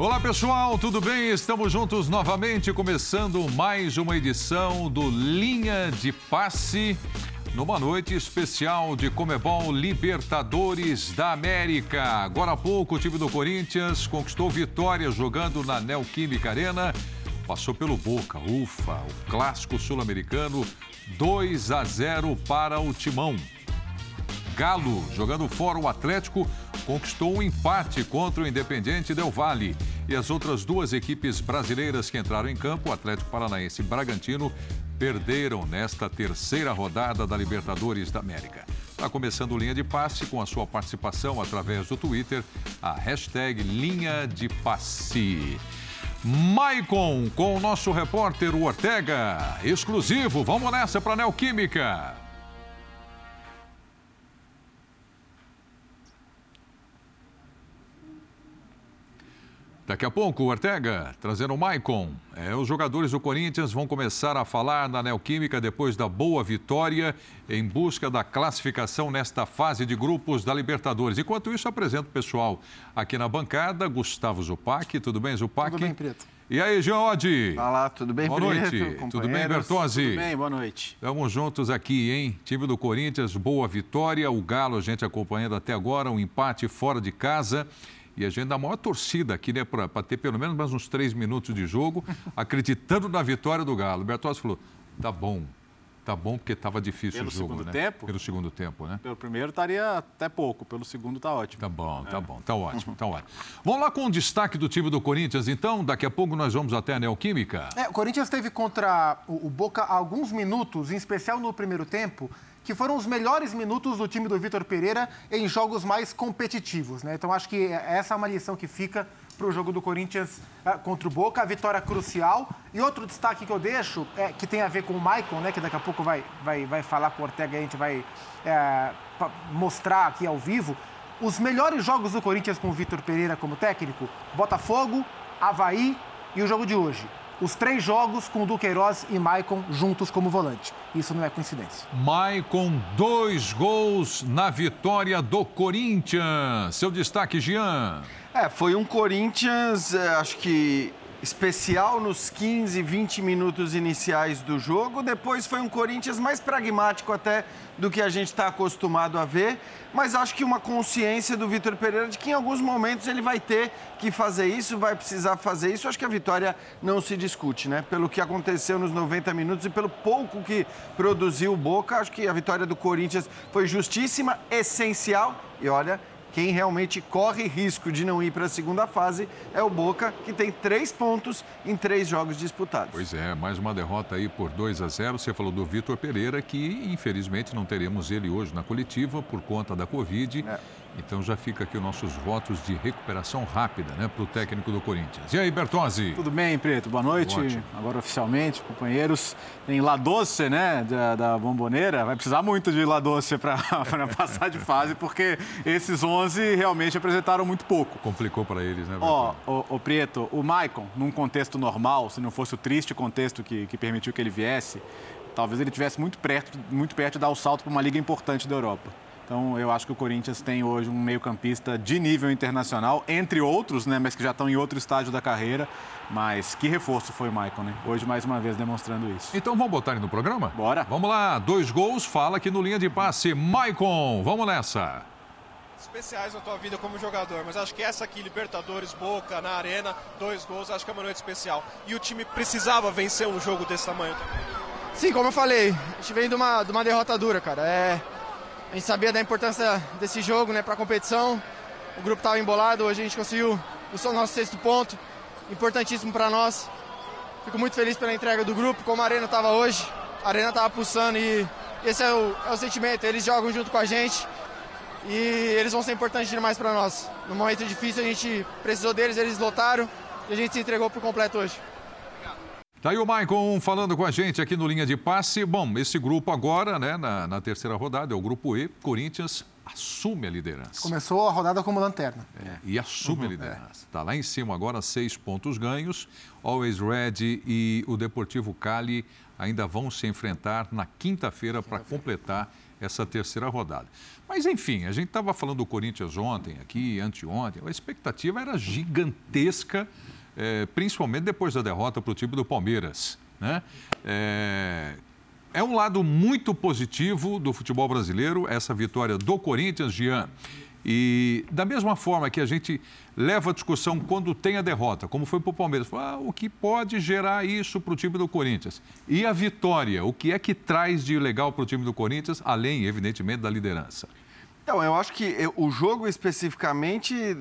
Olá pessoal, tudo bem? Estamos juntos novamente, começando mais uma edição do Linha de Passe, numa noite especial de Comebol Libertadores da América. Agora há pouco, o time do Corinthians conquistou vitória jogando na Neoquímica Arena, passou pelo Boca, ufa, o clássico sul-americano, 2 a 0 para o Timão. Galo, jogando fora o Atlético, conquistou um empate contra o Independiente Del Valle. E as outras duas equipes brasileiras que entraram em campo, o Atlético Paranaense e Bragantino, perderam nesta terceira rodada da Libertadores da América. Está começando Linha de Passe com a sua participação através do Twitter, a hashtag Linha de Passe. Maicon com o nosso repórter Ortega, exclusivo. Vamos nessa para a Neoquímica. Daqui a pouco, o Ortega trazendo o Maicon. É, os jogadores do Corinthians vão começar a falar na Neoquímica depois da boa vitória em busca da classificação nesta fase de grupos da Libertadores. Enquanto isso, apresento o pessoal aqui na bancada. Gustavo Zupac. Tudo bem, Zupac? Tudo bem, Preto. E aí, Oddi? Olá, tudo bem, Boa noite. Tudo bem, Bertozzi? Tudo bem, boa noite. Estamos juntos aqui, hein? Time do Corinthians, boa vitória. O Galo, a gente acompanhando até agora, um empate fora de casa. E a gente dá a maior torcida aqui, né, para ter pelo menos mais uns três minutos de jogo, acreditando na vitória do Galo. O Bertozzi falou: tá bom, tá bom, porque estava difícil pelo o jogo, segundo né? Tempo? Pelo segundo tempo, né? Pelo primeiro estaria até pouco, pelo segundo está ótimo. Tá bom, tá é. bom, tá ótimo, tá ótimo. Vamos lá com o destaque do time do Corinthians, então. Daqui a pouco nós vamos até a Neoquímica. É, o Corinthians teve contra o Boca alguns minutos, em especial no primeiro tempo, que foram os melhores minutos do time do Vitor Pereira em jogos mais competitivos. Né? Então, acho que essa é uma lição que fica para o jogo do Corinthians uh, contra o Boca, a vitória crucial. E outro destaque que eu deixo, é, que tem a ver com o Maicon, né, que daqui a pouco vai, vai, vai falar com o Ortega e a gente vai é, mostrar aqui ao vivo. Os melhores jogos do Corinthians com o Vitor Pereira como técnico, Botafogo, Havaí e o jogo de hoje os três jogos com Duqueiroz e Maicon juntos como volante. Isso não é coincidência. Maicon, dois gols na vitória do Corinthians. Seu destaque, Jean. É, foi um Corinthians, é, acho que especial nos 15, 20 minutos iniciais do jogo. Depois foi um Corinthians mais pragmático até do que a gente está acostumado a ver. Mas acho que uma consciência do Vitor Pereira de que em alguns momentos ele vai ter que fazer isso, vai precisar fazer isso. Acho que a vitória não se discute, né? Pelo que aconteceu nos 90 minutos e pelo pouco que produziu o Boca, acho que a vitória do Corinthians foi justíssima, essencial. E olha, quem realmente corre risco de não ir para a segunda fase é o Boca, que tem três pontos em três jogos disputados. Pois é, mais uma derrota aí por 2 a 0. Você falou do Vitor Pereira, que infelizmente não teremos ele hoje na coletiva por conta da Covid. É. Então já fica aqui os nossos votos de recuperação rápida, né, para o técnico do Corinthians. E aí, Bertozzi? Tudo bem, Preto? Boa noite. Ótimo. Agora oficialmente, companheiros. Tem La Doce, né, da, da Bomboneira. Vai precisar muito de La Doce para passar de fase, porque esses 11 realmente apresentaram muito pouco. Complicou para eles, né, Ó, oh, o, o Preto, o Maicon, num contexto normal, se não fosse o triste contexto que, que permitiu que ele viesse, talvez ele tivesse muito perto, muito perto de dar o salto para uma liga importante da Europa. Então, eu acho que o Corinthians tem hoje um meio-campista de nível internacional, entre outros, né, mas que já estão em outro estágio da carreira. Mas que reforço foi o Michael, né? Hoje, mais uma vez, demonstrando isso. Então, vamos botar ele no programa? Bora. Vamos lá, dois gols, fala aqui no linha de passe. Maicon, vamos nessa especiais na tua vida como jogador, mas acho que essa aqui, Libertadores, Boca, na Arena, dois gols, acho que é uma noite especial. E o time precisava vencer um jogo desse tamanho também. Sim, como eu falei, a gente vem de uma, de uma derrota dura, cara. É, a gente sabia da importância desse jogo né, para a competição. O grupo estava embolado, hoje a gente conseguiu o nosso sexto ponto, importantíssimo para nós. Fico muito feliz pela entrega do grupo, como a Arena estava hoje. A Arena estava pulsando e esse é o, é o sentimento. Eles jogam junto com a gente e eles vão ser importantes demais para nós. No momento difícil a gente precisou deles, eles lotaram e a gente se entregou por completo hoje. Tá aí o Maicon falando com a gente aqui no Linha de Passe. Bom, esse grupo agora, né, na, na terceira rodada, é o grupo E, Corinthians assume a liderança. Começou a rodada como lanterna. É, e assume uhum, a liderança. Está é. lá em cima agora, seis pontos ganhos. Always Red e o Deportivo Cali ainda vão se enfrentar na quinta-feira para completar essa terceira rodada. Mas, enfim, a gente estava falando do Corinthians ontem, aqui, anteontem, a expectativa era gigantesca, é, principalmente depois da derrota para o time do Palmeiras. Né? É, é um lado muito positivo do futebol brasileiro, essa vitória do Corinthians, Jean. E da mesma forma que a gente leva a discussão quando tem a derrota, como foi para o Palmeiras, ah, o que pode gerar isso para o time do Corinthians? E a vitória, o que é que traz de legal para o time do Corinthians, além, evidentemente, da liderança? Então, eu acho que o jogo especificamente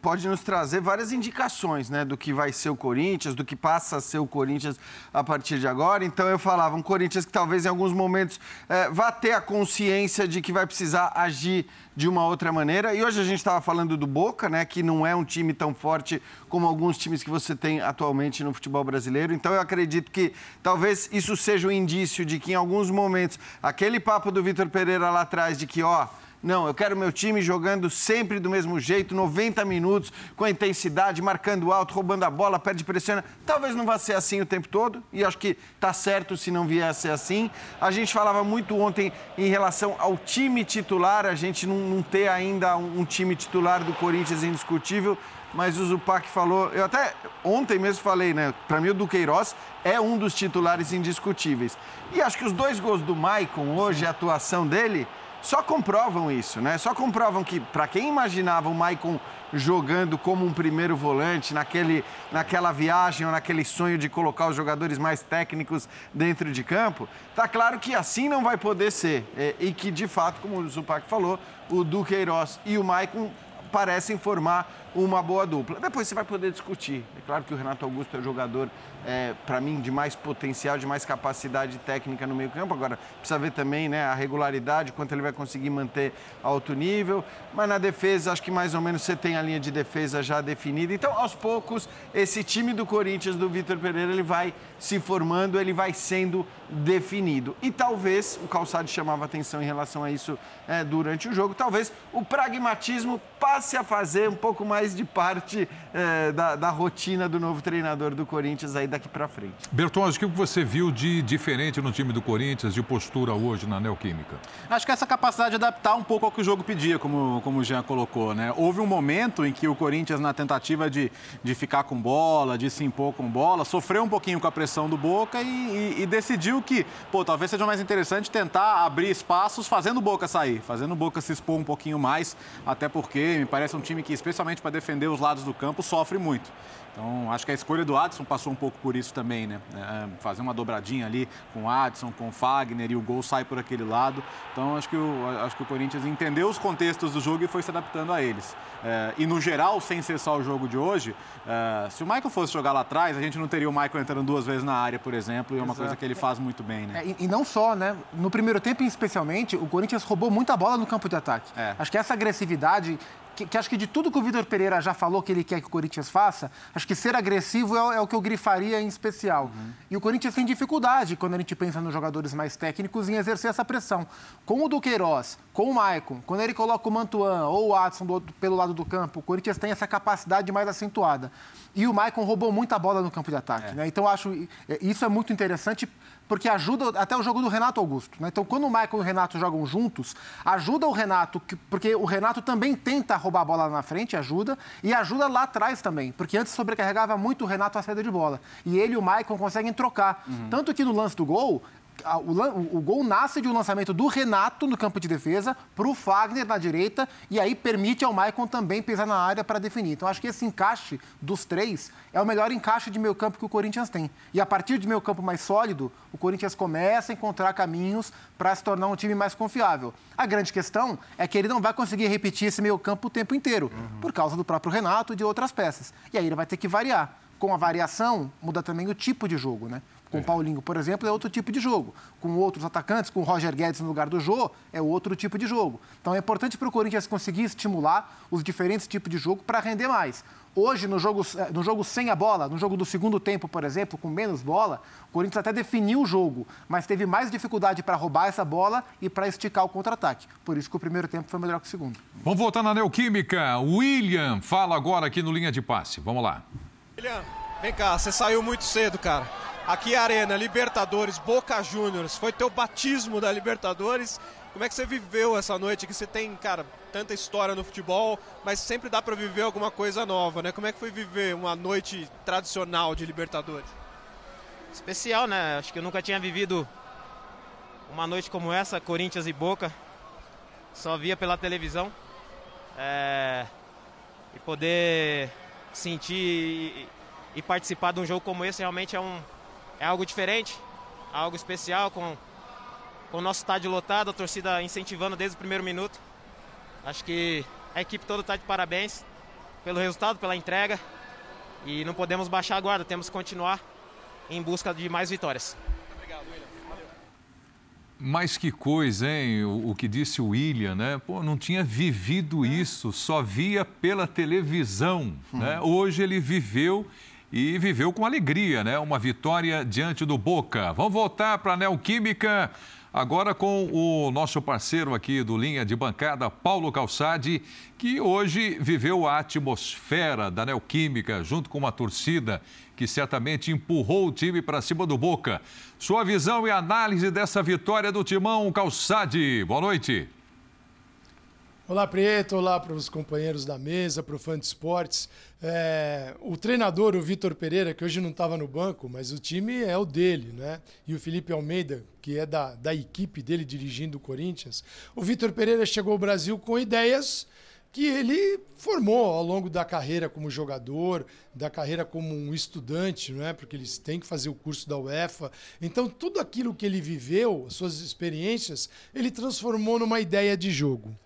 pode nos trazer várias indicações, né, do que vai ser o Corinthians, do que passa a ser o Corinthians a partir de agora. Então, eu falava, um Corinthians que talvez em alguns momentos é, vá ter a consciência de que vai precisar agir de uma outra maneira. E hoje a gente estava falando do Boca, né, que não é um time tão forte como alguns times que você tem atualmente no futebol brasileiro. Então, eu acredito que talvez isso seja um indício de que em alguns momentos aquele papo do Vitor Pereira lá atrás de que, ó, não, eu quero meu time jogando sempre do mesmo jeito, 90 minutos, com intensidade, marcando alto, roubando a bola, perde pressiona. Talvez não vá ser assim o tempo todo, e acho que está certo se não vier a ser assim. A gente falava muito ontem em relação ao time titular, a gente não, não ter ainda um, um time titular do Corinthians indiscutível mas o Zupac falou, eu até ontem mesmo falei, né? Para mim o Duqueiroz é um dos titulares indiscutíveis. E acho que os dois gols do Maicon hoje, a atuação dele, só comprovam isso, né? Só comprovam que, para quem imaginava o Maicon jogando como um primeiro volante, naquele, naquela viagem ou naquele sonho de colocar os jogadores mais técnicos dentro de campo, tá claro que assim não vai poder ser. É, e que, de fato, como o Zupac falou, o Duqueiroz e o Maicon parecem formar uma boa dupla. Depois você vai poder discutir. É claro que o Renato Augusto é o jogador, é, para mim, de mais potencial, de mais capacidade técnica no meio campo. Agora, precisa ver também né, a regularidade, quanto ele vai conseguir manter alto nível. Mas na defesa, acho que mais ou menos você tem a linha de defesa já definida. Então, aos poucos, esse time do Corinthians, do Vitor Pereira, ele vai se formando, ele vai sendo definido. E talvez, o Calçado chamava atenção em relação a isso é, durante o jogo, talvez o pragmatismo passe a fazer um pouco mais mais de parte é, da, da, rotina do novo treinador do Corinthians aí daqui para frente. Bertões, o que você viu de diferente no time do Corinthians, de postura hoje na Neoquímica? Acho que essa capacidade de adaptar um pouco ao que o jogo pedia, como, como o Jean colocou, né? Houve um momento em que o Corinthians, na tentativa de, de ficar com bola, de se impor com bola, sofreu um pouquinho com a pressão do Boca e, e, e decidiu que, pô, talvez seja mais interessante tentar abrir espaços fazendo o Boca sair, fazendo o Boca se expor um pouquinho mais, até porque me parece um time que, especialmente para defender os lados do campo, sofre muito. Então, acho que a escolha do Adson passou um pouco por isso também, né? É, fazer uma dobradinha ali com o Adson, com o Fagner e o gol sai por aquele lado. Então, acho que o, acho que o Corinthians entendeu os contextos do jogo e foi se adaptando a eles. É, e no geral, sem só o jogo de hoje, é, se o Michael fosse jogar lá atrás, a gente não teria o Michael entrando duas vezes na área, por exemplo, e é uma Exato. coisa que ele faz muito bem, né? É, e, e, não só, né? No primeiro tempo, especialmente, o Corinthians roubou muita bola no campo de ataque. É. Acho que essa agressividade que, que, acho que de tudo que o Vitor Pereira já falou que ele quer que o Corinthians faça, acho que ser agressivo é, é o que eu grifaria em especial. Uhum. E o Corinthians tem dificuldade, quando a gente pensa nos jogadores mais técnicos, em exercer essa pressão. Com o Duqueiroz, com o Maicon, quando ele coloca o Mantuan ou o Watson do, pelo lado do campo, o Corinthians tem essa capacidade mais acentuada. E o Maicon roubou muita bola no campo de ataque. É. Né? Então, acho é, isso é muito interessante porque ajuda até o jogo do Renato Augusto. Né? Então, quando o Michael e o Renato jogam juntos, ajuda o Renato, porque o Renato também tenta roubar a bola lá na frente, ajuda, e ajuda lá atrás também, porque antes sobrecarregava muito o Renato a saída de bola. E ele e o Michael conseguem trocar. Uhum. Tanto que no lance do gol, o, o, gol nasce de um lançamento do Renato no campo de defesa para o Fagner na direita e aí permite ao Maicon também pisar na área para definir. Então acho que esse encaixe dos três é o melhor encaixe de meio campo que o Corinthians tem. E a partir de meio campo mais sólido, o Corinthians começa a encontrar caminhos para se tornar um time mais confiável. A grande questão é que ele não vai conseguir repetir esse meio campo o tempo inteiro, uhum. por causa do próprio Renato e de outras peças. E aí ele vai ter que variar. Com a variação, muda também o tipo de jogo, né? Com o Paulinho, por exemplo, é outro tipo de jogo. Com outros atacantes, com o Roger Guedes no lugar do Jô, é outro tipo de jogo. Então é importante para o Corinthians conseguir estimular os diferentes tipos de jogo para render mais. Hoje, no jogo, eh, no jogo sem a bola, no jogo do segundo tempo, por exemplo, com menos bola, o Corinthians até definiu o jogo, mas teve mais dificuldade para roubar essa bola e para esticar o contra-ataque. Por isso que o primeiro tempo foi melhor que o segundo. Vamos voltar na Neoquímica. William fala agora aqui no Linha de Passe. Vamos lá. William, vem cá, você saiu muito cedo, cara Aqui é Arena, Libertadores, Boca Juniors, foi teu batismo da Libertadores. Como é que você viveu essa noite? Que você tem, cara, tanta história no futebol, mas sempre dá para viver alguma coisa nova, né? Como é que foi viver uma noite tradicional de Libertadores? Especial, né? Acho que eu nunca tinha vivido uma noite como essa, Corinthians e Boca. Só via pela televisão. É... E poder sentir e participar de um jogo como esse realmente é, um, é algo diferente, algo especial, com, com o nosso estádio lotado, a torcida incentivando desde o primeiro minuto. Acho que a equipe toda está de parabéns pelo resultado, pela entrega. E não podemos baixar a guarda, temos que continuar em busca de mais vitórias. Mas que coisa, hein? O, o, que disse o William, né? Pô, não tinha vivido isso, só via pela televisão. Hum. Né? Hoje ele viveu e viveu com alegria, né? Uma vitória diante do Boca. Vamos voltar para a Neoquímica. Agora com o nosso parceiro aqui do Linha de Bancada, Paulo Calçade, que hoje viveu a atmosfera da Neoquímica junto com uma torcida que certamente empurrou o time para cima do Boca. Sua visão e análise dessa vitória do Timão Calçade. Boa noite. Olá, Preto. Olá para os companheiros da mesa, para o Fã de Esportes. É, o treinador, o Vitor Pereira, que hoje não estava no banco, mas o time é o dele, né? E o Felipe Almeida, que é da, da equipe dele dirigindo o Corinthians. O Vitor Pereira chegou ao Brasil com ideias que ele formou ao longo da carreira como jogador, da carreira como um estudante, não é? Porque eles têm que fazer o curso da UEFA. Então, tudo aquilo que ele viveu, suas experiências, ele transformou numa ideia de jogo.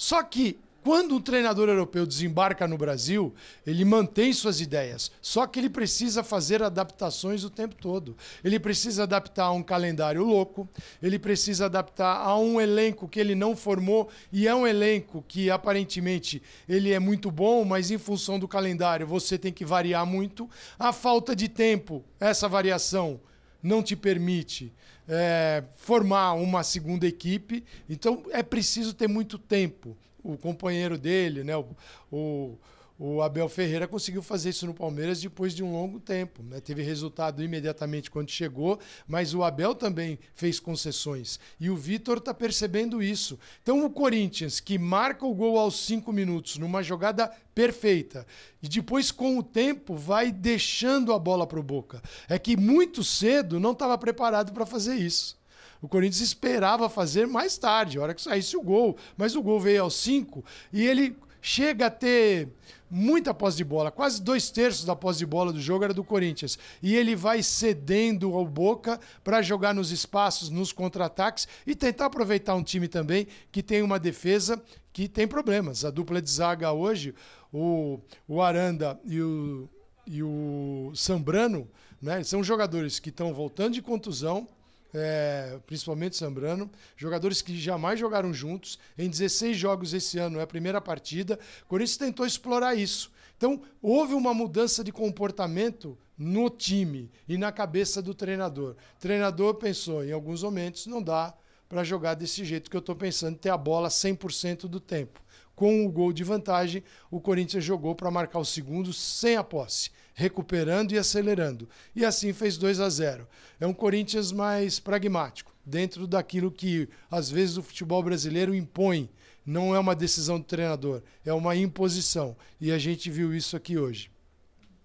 Só que quando um treinador europeu desembarca no Brasil, ele mantém suas ideias, só que ele precisa fazer adaptações o tempo todo. Ele precisa adaptar a um calendário louco, ele precisa adaptar a um elenco que ele não formou e é um elenco que aparentemente ele é muito bom, mas em função do calendário você tem que variar muito. A falta de tempo, essa variação não te permite é, formar uma segunda equipe. Então é preciso ter muito tempo. O companheiro dele, né, o, o o Abel Ferreira conseguiu fazer isso no Palmeiras depois de um longo tempo. Né? Teve resultado imediatamente quando chegou, mas o Abel também fez concessões. E o Vitor está percebendo isso. Então o Corinthians, que marca o gol aos cinco minutos numa jogada perfeita, e depois, com o tempo, vai deixando a bola para o Boca. É que muito cedo não estava preparado para fazer isso. O Corinthians esperava fazer mais tarde, a hora que saísse o gol. Mas o gol veio aos cinco e ele chega a ter muita posse de bola, quase dois terços da posse de bola do jogo era do Corinthians. E ele vai cedendo ao Boca para jogar nos espaços, nos contra-ataques e tentar aproveitar um time também que tem uma defesa que tem problemas. A dupla de zaga hoje, o, o Aranda e o, e o Sambrano, né, são jogadores que estão voltando de contusão é, principalmente Sambrano, jogadores que jamais jogaram juntos. Em 16 jogos esse ano é a primeira partida. O Corinthians tentou explorar isso. Então, houve uma mudança de comportamento no time e na cabeça do treinador. O treinador pensou, em alguns momentos, não dá para jogar desse jeito que eu estou pensando, ter a bola 100% do tempo. Com o gol de vantagem, o Corinthians jogou para marcar o segundo sem a posse recuperando e acelerando. E assim fez 2 a 0. É um Corinthians mais pragmático, dentro daquilo que às vezes o futebol brasileiro impõe. Não é uma decisão do treinador, é uma imposição. E a gente viu isso aqui hoje.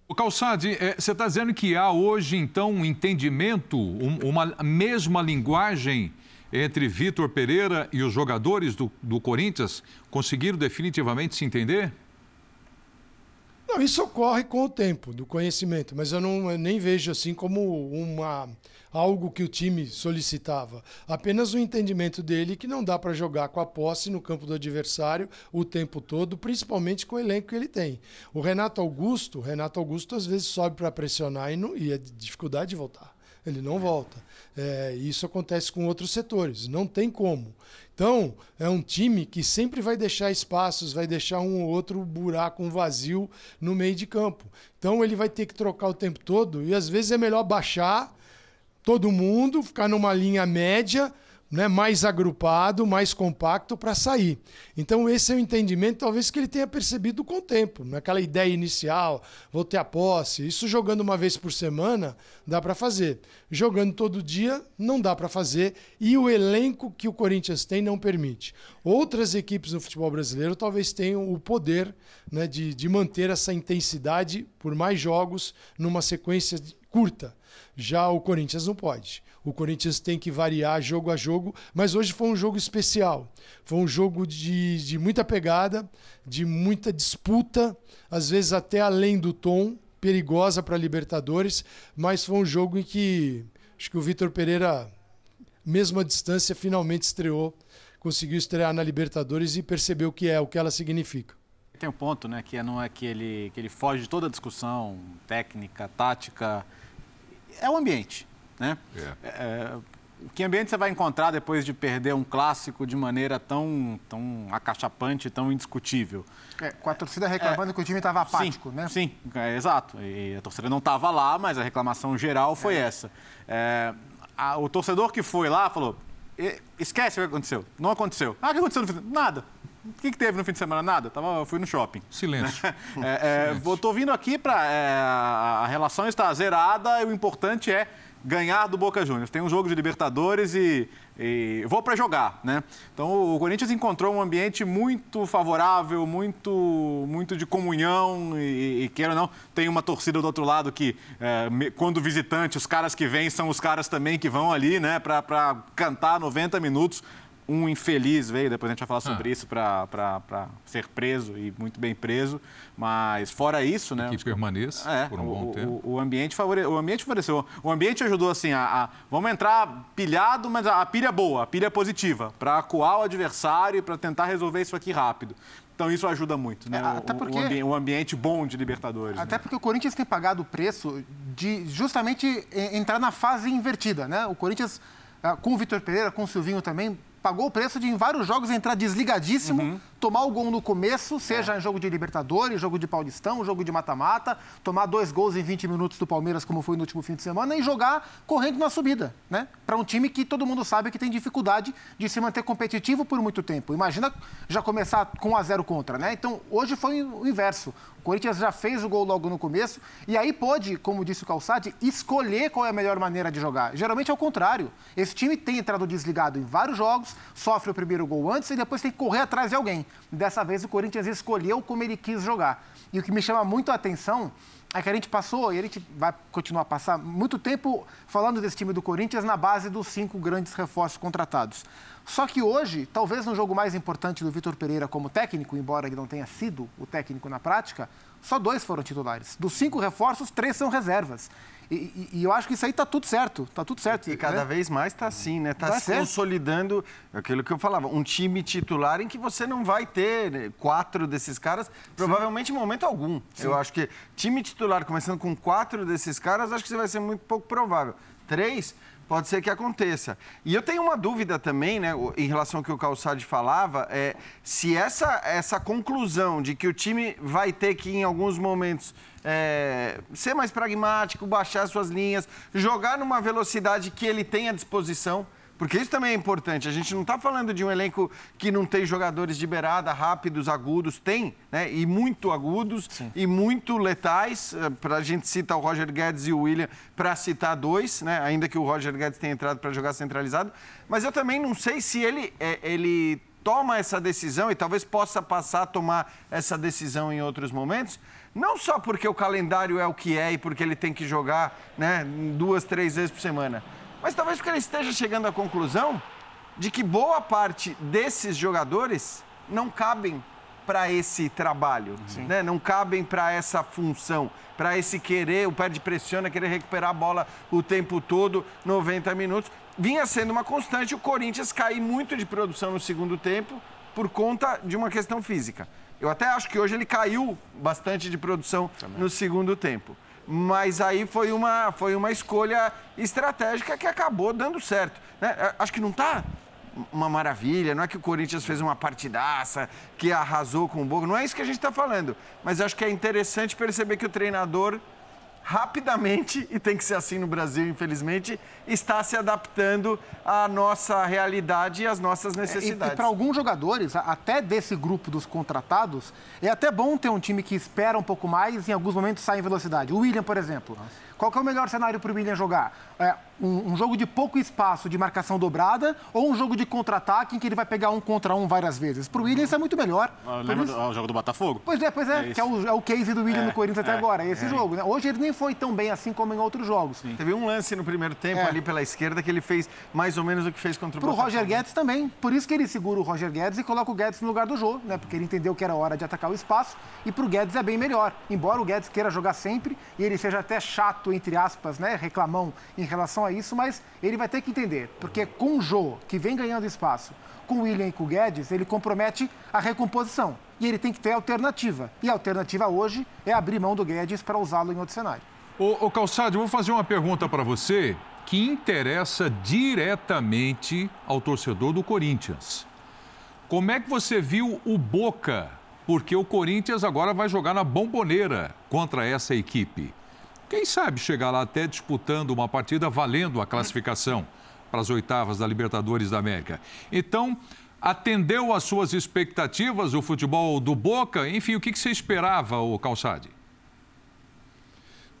O Calçade, é, você está dizendo que há hoje, então, um entendimento, um, uma mesma linguagem entre Vitor Pereira e os jogadores do, do Corinthians? Conseguiram definitivamente se entender? Não, isso ocorre com o tempo do conhecimento, mas eu, não, eu nem vejo assim como uma algo que o time solicitava. Apenas o entendimento dele que não dá para jogar com a posse no campo do adversário o tempo todo, principalmente com o elenco que ele tem. O Renato Augusto, Renato Augusto às vezes sobe para pressionar e, não, e é dificuldade de voltar. Ele não volta. É, isso acontece com outros setores, não tem como. Então, é um time que sempre vai deixar espaços, vai deixar um ou outro buraco, um vazio no meio de campo. Então, ele vai ter que trocar o tempo todo e às vezes é melhor baixar todo mundo, ficar numa linha média né, mais agrupado, mais compacto para sair. Então, esse é o entendimento, talvez, que ele tenha percebido com o tempo. Naquela ideia inicial, vou ter a posse. Isso jogando uma vez por semana, dá para fazer. Jogando todo dia, não dá para fazer. E o elenco que o Corinthians tem não permite. Outras equipes no futebol brasileiro talvez tenham o poder né, de, de manter essa intensidade por mais jogos numa sequência curta. Já o Corinthians não pode. O Corinthians tem que variar jogo a jogo, mas hoje foi um jogo especial. Foi um jogo de, de muita pegada, de muita disputa, às vezes até além do tom, perigosa para Libertadores, mas foi um jogo em que acho que o Vitor Pereira, mesmo à distância, finalmente estreou, conseguiu estrear na Libertadores e percebeu o que é, o que ela significa. Tem um ponto, né, que é, não é que ele, que ele foge de toda a discussão técnica, tática, é o ambiente. Né? É. É, que ambiente você vai encontrar depois de perder um clássico de maneira tão, tão acachapante, tão indiscutível? É, com a torcida reclamando é, que o time estava apático, sim, né? Sim, é, exato. E a torcida não estava lá, mas a reclamação geral foi é. essa. É, a, o torcedor que foi lá falou: esquece o que aconteceu. Não aconteceu. Ah, o que aconteceu no fim? Nada. O que, que, teve no fim de semana? Nada. Tava, eu fui no shopping. Silêncio. é, é, Estou vindo aqui para. É, a relação está zerada e o importante é ganhar do Boca Juniors. Tem um jogo de Libertadores e, e vou para jogar, né? Então o Corinthians encontrou um ambiente muito favorável, muito, muito de comunhão e, e queira ou não, tem uma torcida do outro lado que, é, quando visitante, os caras que vêm são os caras também que vão ali, né, para cantar 90 minutos um infeliz veio, depois a gente vai falar sobre ah. isso, para ser preso e muito bem preso. Mas fora isso, né? Que permaneça é, por um o, bom tempo. O, o, ambiente favore, o ambiente favoreceu. O ambiente ajudou assim a, a vamos entrar pilhado, mas a, pilha boa, a pilha positiva, para acuar o adversário e para tentar resolver isso aqui rápido. Então isso ajuda muito, né? É, até porque, o, ambi o, ambiente bom de Libertadores. Até né? porque o Corinthians tem pagado o preço de justamente entrar na fase invertida, né? O Corinthians, ah, com o Vitor Pereira, com o Silvinho também, pagou o preço de em vários jogos entrar desligadíssimo, uhum. tomar o gol no começo, seja é. em jogo de Libertadores, jogo de Paulistão, jogo de mata-mata, tomar dois gols em 20 minutos do Palmeiras, como foi no último fim de semana, e jogar correndo na subida, né? Para um time que todo mundo sabe que tem dificuldade de se manter competitivo por muito tempo. Imagina já começar com 1 a 0 contra, né? Então, hoje foi o inverso. Corinthians já fez o gol logo no começo e aí pode, como disse o Calçade, escolher qual é a melhor maneira de jogar. Geralmente é o contrário. Esse time tem entrado desligado em vários jogos, sofre o primeiro gol antes e depois tem que correr atrás de alguém. Dessa vez o Corinthians escolheu como ele quis jogar. E o que me chama muito a atenção é que a gente passou, e a gente vai continuar a passar, muito tempo falando desse time do Corinthians na base dos cinco grandes reforços contratados. Só que hoje, talvez no jogo mais importante do Vitor Pereira como técnico, embora ele não tenha sido o técnico na prática, só dois foram titulares. Dos cinco reforços, três são reservas. E, e, e, eu acho que isso aí está tudo certo, está tudo certo. E cada né? vez mais está assim, né? Está se consolidando aquilo que eu falava, um time titular em que você não vai ter né, quatro desses caras, provavelmente em momento algum. Sim. Eu acho que time titular começando com quatro desses caras, acho que você vai ser muito pouco provável. Três, Pode ser que aconteça. E eu tenho uma dúvida também, né, em relação ao que o Calçade falava, é se essa, essa conclusão de que o time vai ter que, em alguns momentos, é, ser mais pragmático, baixar suas linhas, jogar numa velocidade que ele tem à disposição, porque isso também é importante. A gente não está falando de um elenco que não tem jogadores de beirada, rápidos, agudos. Tem, né? E muito agudos Sim. e muito letais. Eh, para a gente citar o Roger Guedes e o William, para citar dois, né? Ainda que o Roger Guedes tenha entrado para jogar centralizado. Mas eu também não sei se ele, é, ele toma essa decisão e talvez possa passar a tomar essa decisão em outros momentos. Não só porque o calendário é o que é e porque ele tem que jogar né, duas, três vezes por semana mas talvez porque ele esteja chegando à conclusão de que boa parte desses jogadores não cabem para esse trabalho, né? não cabem para essa função, para esse querer, o pé de pressiona, querer recuperar a bola o tempo todo, 90 minutos. Vinha sendo uma constante o Corinthians cair muito de produção no segundo tempo por conta de uma questão física. Eu até acho que hoje ele caiu bastante de produção Também. no segundo tempo mas aí foi uma, foi uma escolha estratégica que acabou dando certo. Né? É, acho que não está uma maravilha, não é que o Corinthians fez uma partidaça, que arrasou com o Boca, não é isso que a gente está falando. Mas acho que é interessante perceber que o treinador rapidamente, e tem que ser assim no Brasil, infelizmente, está se adaptando à nossa realidade e às nossas necessidades. E, e para alguns jogadores, até desse grupo dos contratados, é até bom ter um time que espera um pouco mais e em alguns momentos sai em velocidade. O William, por exemplo. Qual é o melhor cenário para o William jogar? É, um, um, jogo de pouco espaço de marcação dobrada ou um jogo de contra-ataque em que ele vai pegar um contra um várias vezes? Para o William isso é muito melhor. Ah, lembra isso... do o jogo do Botafogo? Pois é, pois é, é que é o, é o case do William é, no Corinthians até é, agora, é esse é. jogo. Né? Hoje ele nem foi tão bem assim como em outros jogos. Sim. Teve um lance no primeiro tempo ali pela esquerda que ele fez mais ou menos o que fez contra o Pro Botafogo. Para o Roger Guedes também. Por isso que ele segura o Roger Guedes e coloca o Guedes no lugar do jogo, né? porque ele entendeu que era hora de atacar o espaço e para o Guedes é bem melhor. Embora o Guedes queira jogar sempre e ele seja até chato, entre aspas, né? reclamão em relação a isso, mas ele vai ter que entender, porque com o Jô, que vem ganhando espaço, com o William e com o Guedes, ele compromete a recomposição. E ele tem que ter alternativa. E a alternativa hoje é abrir mão do Guedes para usá-lo em outro cenário. Ô, ô Calçado, eu vou fazer uma pergunta para você que interessa diretamente ao torcedor do Corinthians. Como é que você viu o Boca? Porque o Corinthians agora vai jogar na bomboneira contra essa equipe. Quem sabe chegar lá até disputando uma partida valendo a classificação para as oitavas da Libertadores da América. Então, atendeu às suas expectativas o futebol do Boca? Enfim, o que você esperava, o Calçade?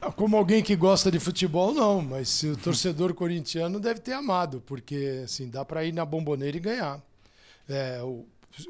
Ah, como alguém que gosta de futebol, não, mas o torcedor corintiano deve ter amado, porque assim, dá para ir na bomboneira e ganhar. É, o,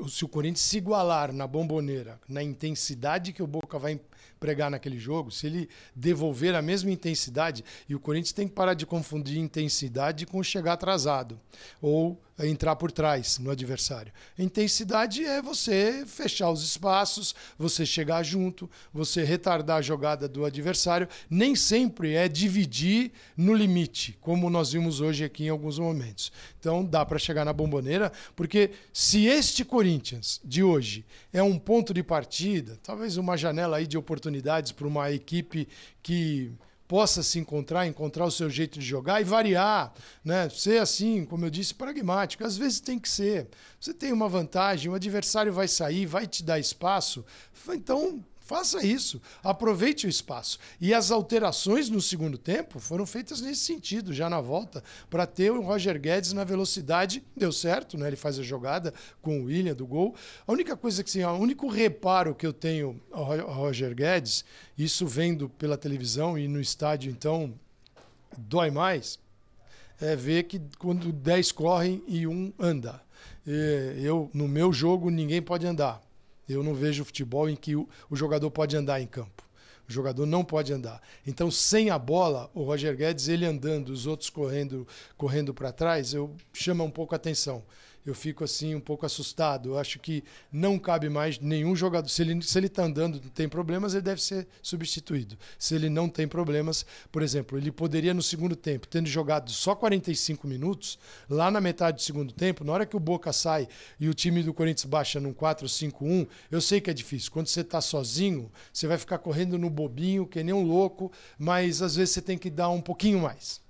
se o Corinthians se igualar na bomboneira, na intensidade que o Boca vai pregar naquele jogo, se ele devolver a mesma intensidade, e o Corinthians tem que parar de confundir intensidade com chegar atrasado ou entrar por trás no adversário. Intensidade é você fechar os espaços, você chegar junto, você retardar a jogada do adversário. Nem sempre é dividir no limite, como nós vimos hoje aqui em alguns momentos. Então dá para chegar na bomboneira, porque se este Corinthians de hoje é um ponto de partida, talvez uma janela aí de oportunidades para uma equipe que possa se encontrar, encontrar o seu jeito de jogar e variar, né? Ser assim, como eu disse, pragmático. Às vezes tem que ser. Você tem uma vantagem, o adversário vai sair, vai te dar espaço, então Faça isso, aproveite o espaço. E as alterações no segundo tempo foram feitas nesse sentido, já na volta, para ter o Roger Guedes na velocidade. Deu certo, né? Ele faz a jogada com o William do gol. A única coisa que, assim, o único reparo que eu tenho ao Roger Guedes, isso vendo pela televisão e no estádio, então, dói mais, é ver que quando 10 correm e um anda. Eu, no meu jogo, ninguém pode andar. Eu não vejo futebol em que o, jogador pode andar em campo. O jogador não pode andar. Então, sem a bola, o Roger Guedes, ele andando, os outros correndo, correndo para trás, eu chama um pouco a atenção eu fico assim um pouco assustado. Eu acho que não cabe mais nenhum jogador. Se ele se ele está andando, tem problemas, ele deve ser substituído. Se ele não tem problemas, por exemplo, ele poderia no segundo tempo, tendo jogado só 45 minutos, lá na metade do segundo tempo, na hora que o Boca sai e o time do Corinthians baixa num 4-5-1, eu sei que é difícil. Quando você está sozinho, você vai ficar correndo no bobinho, que nem um louco, mas às vezes você tem que dar um pouquinho mais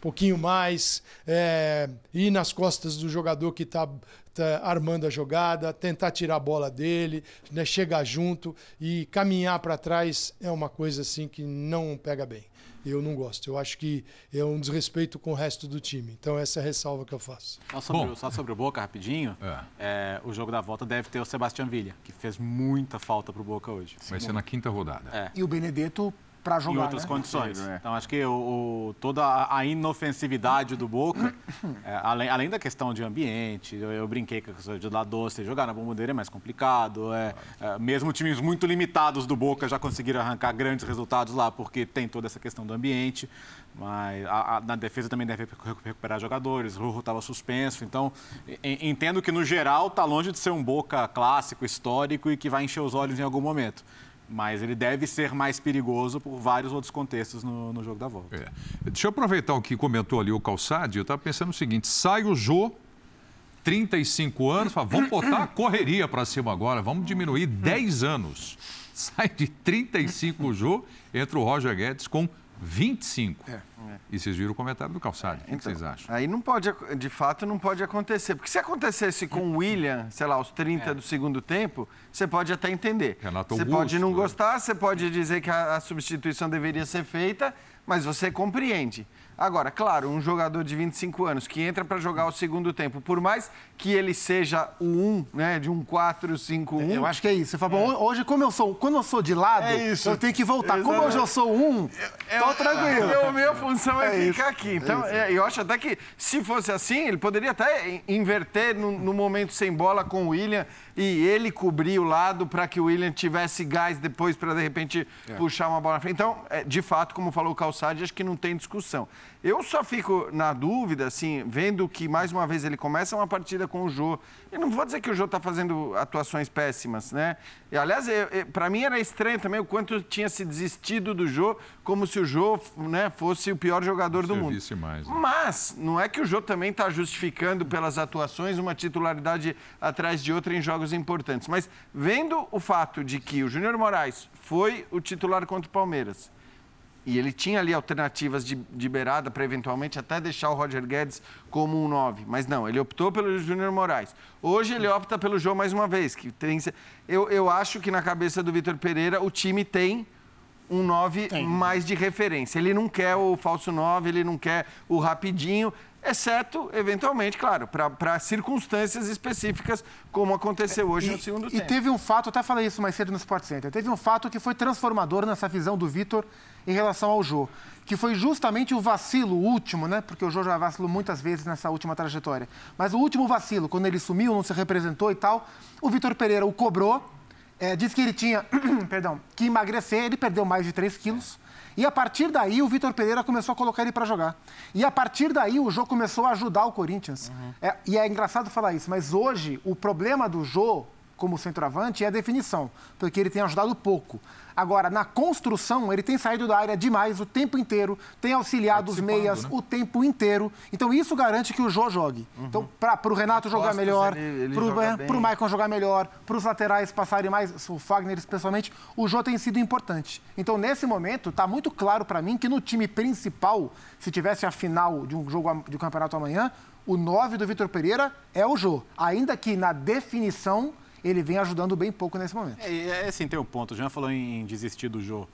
pouquinho mais, é, ir nas costas do jogador que está tá armando a jogada, tentar tirar a bola dele, né, chegar junto e caminhar para trás é uma coisa assim que não pega bem. Eu não gosto. Eu acho que é um desrespeito com o resto do time. Então, essa é a ressalva que eu faço. Só sobre, Bom, o, só sobre o Boca, rapidinho. É. É, o jogo da volta deve ter o Sebastião Villa, que fez muita falta para o Boca hoje. Vai ser na quinta rodada. É. E o Benedetto para jogar. Em outras né? condições. É. Então, acho que o, o, toda a inofensividade do Boca, é, além, além da questão de ambiente, eu, eu brinquei com a de lá doce, jogar na bomboneira é mais complicado. É, é, mesmo times muito limitados do Boca já conseguiram arrancar grandes resultados lá, porque tem toda essa questão do ambiente. Mas a, a, na defesa também deve recuperar jogadores. O Rurro estava suspenso. Então, entendo que, no geral, está longe de ser um Boca clássico, histórico e que vai encher os olhos em algum momento mas ele deve ser mais perigoso por vários outros contextos no, no jogo da volta. É. Deixa eu aproveitar o que comentou ali o Calçade. Eu estava pensando o seguinte: sai o Jô, 35 anos, fala, vamos botar a correria para cima agora, vamos diminuir 10 anos. Sai de 35 o Jô, entra o Roger Guedes com 25. É. E vocês viram o comentário do Calçado. O que, então, que, vocês acham? Aí não pode, de fato, não pode acontecer. Porque se acontecesse com o William, sei lá, aos 30 é. do segundo tempo, você pode até entender. Renato você Augusto, pode não gostar, você pode dizer que a, a substituição deveria ser feita, mas você compreende. Agora, claro, um jogador de 25 anos que entra para jogar o segundo tempo, por mais que ele seja o 1, né, de um 4, 5, 1. Eu acho que é isso. Você fala, é. hoje, como eu sou, quando eu sou de lado, é eu tenho que voltar. Exatamente. Como hoje eu sou um, eu, tô tranquilo. Eu, a minha função é, é ficar aqui. Então, é eu acho até que, se fosse assim, ele poderia até inverter no, no momento sem bola com o William e ele cobrir o lado para que o William tivesse gás depois para, de repente, é. puxar uma bola na frente. Então, é, de fato, como falou o Calçade, acho que não tem discussão. Eu só fico na dúvida, assim, vendo que, mais uma vez, ele começa uma partida com o Jô. E não vou dizer que o Jô está fazendo atuações péssimas, né? E, aliás, para mim era estranho também o quanto tinha se desistido do Jô, como se o Jô né, fosse o pior jogador do mundo. Mais, né? Mas não é que o Jô também está justificando pelas atuações uma titularidade atrás de outra em jogos importantes. Mas vendo o fato de que o Júnior Moraes foi o titular contra o Palmeiras, e ele tinha ali alternativas de, de beirada para eventualmente até deixar o Roger Guedes como um 9. Mas não, ele optou pelo Júnior Moraes. Hoje ele opta pelo João mais uma vez. Que tem, eu, eu acho que na cabeça do Vitor Pereira o time tem um 9 mais de referência. Ele não quer o falso 9, ele não quer o rapidinho exceto, eventualmente, claro, para circunstâncias específicas, como aconteceu hoje e, no segundo e tempo. E teve um fato, até falei isso mais cedo no Sport Center, teve um fato que foi transformador nessa visão do Vitor em relação ao Jô, que foi justamente o vacilo último, né? Porque o Jô já vacilou muitas vezes nessa última trajetória. Mas o último vacilo, quando ele sumiu, não se representou e tal, o Vitor Pereira o cobrou, é, disse que ele tinha, perdão, que emagrecer, ele perdeu mais de 3 quilos. E a partir daí o Vitor Pereira começou a colocar ele para jogar. E a partir daí o Jô começou a ajudar o Corinthians. Uhum. É, e é engraçado falar isso, mas hoje o problema do Jô como centroavante é a definição, porque ele tem ajudado pouco. Agora, na construção, ele tem saído da área demais o tempo inteiro, tem auxiliado os meias né? o tempo inteiro. Então, isso garante que o Jô jogue. Uhum. Então, para o Renato jogar Costas, melhor, para o Maicon jogar melhor, para os laterais passarem mais, o Fagner especialmente, o Jô tem sido importante. Então, nesse momento, está muito claro para mim que no time principal, se tivesse a final de um jogo de um campeonato amanhã, o 9 do Vitor Pereira é o Jô. Ainda que na definição ele vem ajudando bem pouco nesse momento. É, é assim, tem um ponto. O Jean falou em desistir do Jô.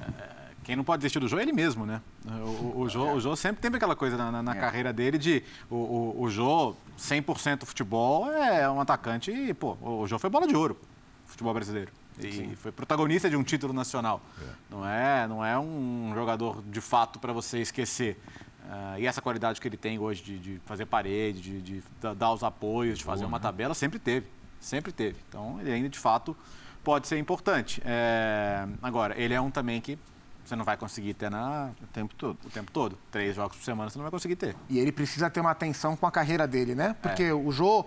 É, quem não pode desistir do Jô é ele mesmo, né? O, o, Jô, o Jô sempre teve aquela coisa na, na é. carreira dele de o, o, o Jô, 100% futebol, é um atacante e, pô, o Jô foi bola de ouro, futebol brasileiro. E Sim. foi protagonista de um título nacional. É. Não, é, não é um jogador de fato para você esquecer. Uh, e essa qualidade que ele tem hoje de, de fazer parede, de, de, dar os apoios, de fazer uma tabela, sempre teve. Sempre teve. Então, ele ainda, de fato, pode ser importante. É... Agora, ele é um também que você não vai conseguir ter na... o tempo todo. O tempo todo. Três jogos por semana você não vai conseguir ter. E ele precisa ter uma atenção com a carreira dele, né? Porque é. o Jô,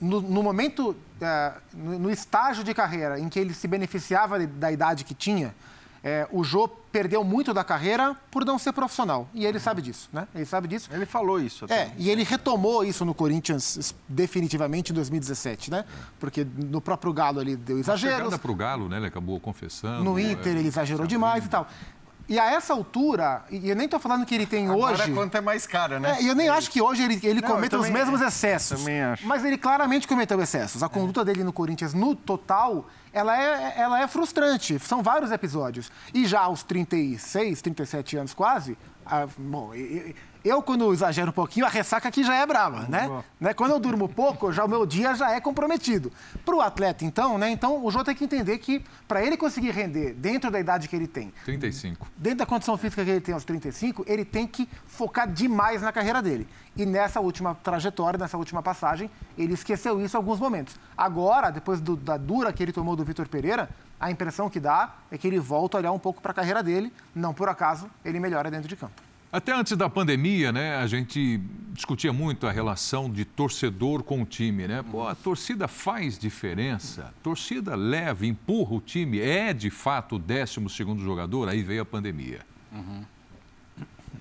no, no momento, é, no, no, estágio de carreira em que ele se beneficiava da idade que tinha, é, o Jô perdeu muito da carreira por não ser profissional. E ele sabe disso, né? Ele sabe disso. Ele falou isso. Até. É, e ele retomou isso no Corinthians definitivamente em 2017, né? Porque no próprio Galo ele deu exageros. Na para o Galo, né? Ele acabou confessando. No Inter é, ele exagerou demais e tal. E a essa altura, e eu nem estou falando que ele tem Agora hoje. Agora é mais caro, né? É, e eu nem acho que hoje ele, ele Não, cometa os mesmos excessos. Também acho. Mas ele claramente cometeu excessos. A conduta é. dele no Corinthians, no total, ela é, ela é frustrante. São vários episódios. E já aos 36, 37 anos quase, ah, bom, eu, quando exagero um pouquinho, a ressaca aqui já é brava, né? né? Quando eu durmo pouco, já o meu dia já é comprometido. Para o atleta, então, né? Então, o João tem que entender que, para ele conseguir render dentro da idade que ele tem... 35. Dentro da condição física que ele tem aos 35, ele tem que focar demais na carreira dele. E nessa última trajetória, nessa última passagem, ele esqueceu isso em alguns momentos. Agora, depois do, da dura que ele tomou do Vitor Pereira, a impressão que dá é que ele volta a olhar um pouco para a carreira dele. Não por acaso, ele melhora dentro de campo. Até antes da pandemia, né, a gente discutia muito a relação de torcedor com o time, né? Pô, a torcida faz diferença, a torcida leva, empurra o time, é de fato o 12 segundo jogador, aí veio a pandemia. Uhum.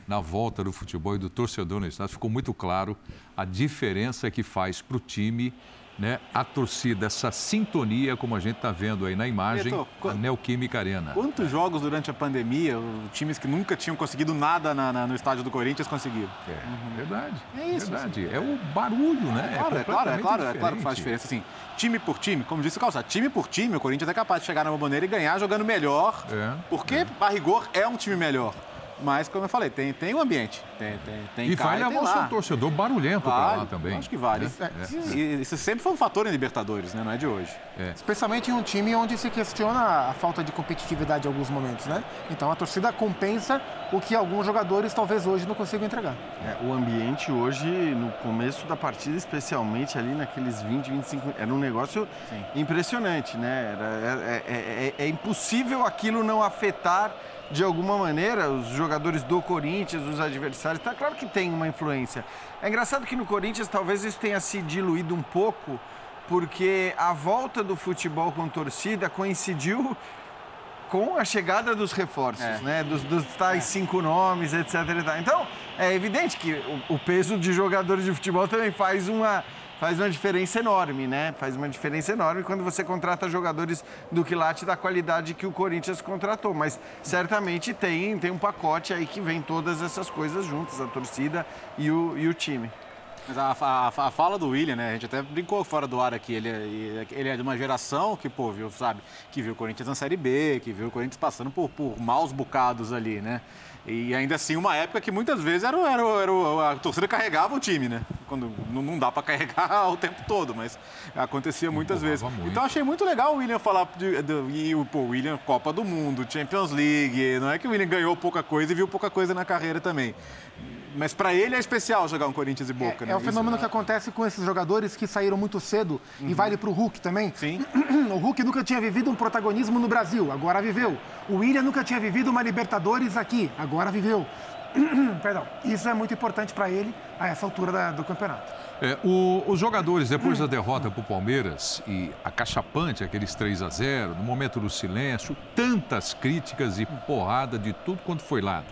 Na volta do futebol e do torcedor no estado, ficou muito claro a diferença que faz para o time né, a torcida, essa sintonia, como a gente está vendo aí na imagem, Beto, a Neoquímica Arena. Quantos jogos durante a pandemia, times que nunca tinham conseguido nada na, na, no estádio do Corinthians conseguiram? É, verdade. É isso, Verdade. É o barulho, né? Claro, é, claro, é claro, é claro que faz diferença. Assim, time por time, como disse o Calçado, time por time, o Corinthians é capaz de chegar na Bomboneira e ganhar jogando melhor, É, porque, a rigor, é um time melhor. Mas, como eu falei, tem, tem um ambiente. Tem, tem, tem E cara vai levar o seu torcedor barulhento para Vale, lá também. Acho que vale. É, Isso- e- Isso sempre foi um fator em Libertadores, né? Não é de hoje. Especialmente em um time onde se questiona a falta de competitividade em alguns momentos, né? Então a torcida compensa o que alguns jogadores talvez hoje não consigam entregar. É, o ambiente hoje, no começo da partida, especialmente ali naqueles 20, 25, era um negócio impressionante, né? Era- é, é- é- é impossível aquilo não afetar de alguma maneira os jogadores do Corinthians, os adversários. Tá claro que tem uma influência. É engraçado que no Corinthians talvez isso tenha se diluído um pouco, porque a volta do futebol com torcida coincidiu com a chegada dos reforços, É. né? Dos, dos tais cinco nomes, etc. Então, é evidente que o, o peso de jogadores de futebol também faz uma, faz uma diferença enorme, né? Faz uma diferença enorme quando você contrata jogadores do quilate da qualidade que o Corinthians contratou. Mas certamente tem, tem um pacote aí que vem todas essas coisas juntas, a torcida e o, e o time. Mas a, a- a fala do William, né? A gente até brincou fora do ar aqui. Ele, é- ele é de uma geração que, pô, viu, sabe? Que viu o Corinthians na Série B, que viu o Corinthians passando por, por maus bocados ali, né? E ainda assim, uma época que muitas vezes era, era, era a torcida carregava o time, né? Quando não, não dá para carregar o tempo todo, mas acontecia muitas vezes. muito. Então achei muito legal o William falar de, de- e pô, o William Copa do Mundo, Champions League. Não é que o William ganhou pouca coisa e viu pouca coisa na carreira também. Mas para ele é especial jogar um Corinthians e Boca, É, né? é o Isso- fenômeno que acontece com esses jogadores que saíram muito cedo e vale para o Hulk também. Sim. O Hulk nunca tinha vivido um protagonismo no Brasil, agora viveu. O William nunca tinha vivido uma Libertadores aqui, agora viveu. Perdão. Isso é muito importante para ele a essa altura da- do campeonato. É, o- os jogadores, depois da derrota para o Palmeiras e acachapante, aqueles 3 a 0 no momento do silêncio, tantas críticas e porrada de tudo quanto foi lado.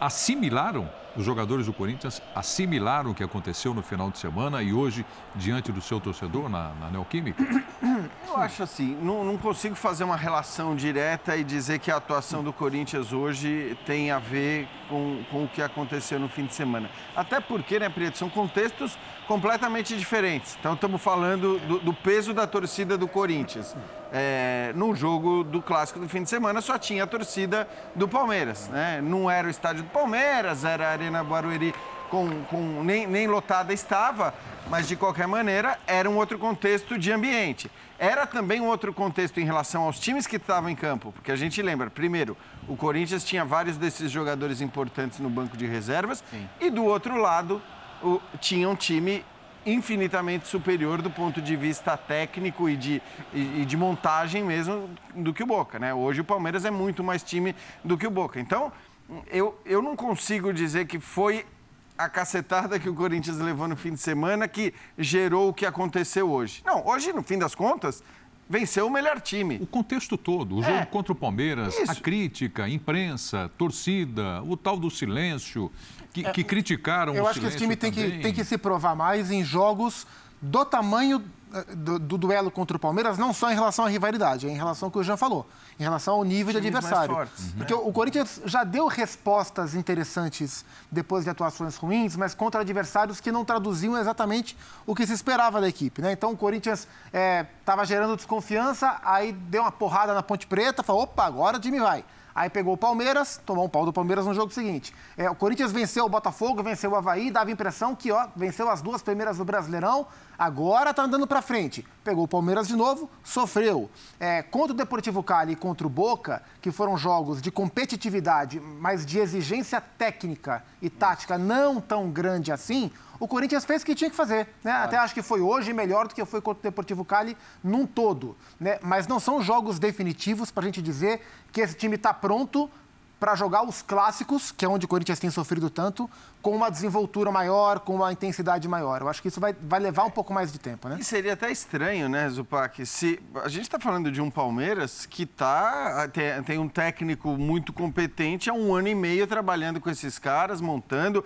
Assimilaram, os jogadores do Corinthians assimilaram o que aconteceu no final de semana e hoje, diante do seu torcedor na, na Neoquímica? Eu acho assim, não, não consigo fazer uma relação direta e dizer que a atuação do Corinthians hoje tem a ver com, com o que aconteceu no fim de semana. Até porque, né, Prieto, são contextos completamente diferentes. Então, estamos falando do, do peso da torcida do Corinthians. É, no jogo do clássico do fim de semana só tinha a torcida do Palmeiras. Né? Não era o estádio do Palmeiras, era a Arena Barueri com, com nem, nem lotada estava, mas de qualquer maneira era um outro contexto de ambiente. Era também um outro contexto em relação aos times que estavam em campo, porque a gente lembra, primeiro, o Corinthians tinha vários desses jogadores importantes no banco de reservas, e do outro lado o- tinha um time infinitamente superior do ponto de vista técnico e de, e, e de montagem mesmo do que o Boca, né? Hoje o Palmeiras é muito mais time do que o Boca. Então, eu, eu não consigo dizer que foi a cacetada que o Corinthians levou no fim de semana que gerou o que aconteceu hoje. Não, hoje, no fim das contas, venceu o melhor time. O contexto todo, o jogo É. contra o Palmeiras, a Isso. crítica, a imprensa, torcida, o tal do silêncio, que, que criticaram Eu o acho que esse time tem que, tem que se provar mais em jogos do tamanho eh, do, do duelo contra o Palmeiras, não só em relação à rivalidade, é em relação ao que o Jean falou, em relação ao nível de adversário. fortes, né? Porque o Corinthians já deu respostas interessantes depois de atuações ruins, mas contra adversários que não traduziam exatamente o que se esperava da equipe. Né? Então o Corinthians estava gerando desconfiança, aí deu uma porrada na Ponte Preta, falou: opa, agora o time vai. Aí pegou o Palmeiras, tomou um pau do Palmeiras no jogo seguinte. É, o Corinthians venceu o Botafogo, venceu o Havaí, dava impressão que ó, venceu as duas primeiras do Brasileirão, agora tá andando para frente. Pegou o Palmeiras de novo, sofreu. É, contra o Deportivo Cali e contra o Boca, que foram jogos de competitividade, mas de exigência técnica e tática não tão grande assim, o Corinthians fez o que tinha que fazer. Né? Até acho que foi hoje melhor do que foi contra o Deportivo Cali num todo. Né? Mas não são jogos definitivos para a gente dizer que esse time está pronto para jogar os clássicos, que é onde o Corinthians tem sofrido tanto, com uma desenvoltura maior, com uma intensidade maior. Eu acho que isso vai, vai levar um pouco mais de tempo, né? E seria até estranho, né, Zupac? Se a gente está falando de um Palmeiras que tá, tem, tem, um técnico muito competente há um ano e meio trabalhando com esses caras, montando.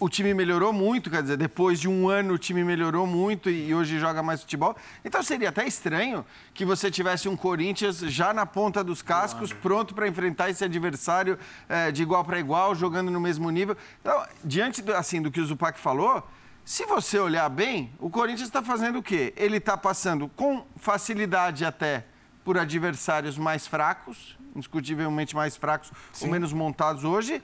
O time melhorou muito, quer dizer, depois de um ano o time melhorou muito e, e hoje joga mais futebol. Então seria até estranho que você tivesse um Corinthians já na ponta dos cascos, pronto para enfrentar esse adversário é, de igual para igual, jogando no mesmo nível. Então, diante do, assim, do que o Zupac falou, se você olhar bem, o Corinthians está fazendo o quê? Ele está passando com facilidade até por adversários mais fracos, indiscutivelmente mais fracos Sim. ou menos montados hoje.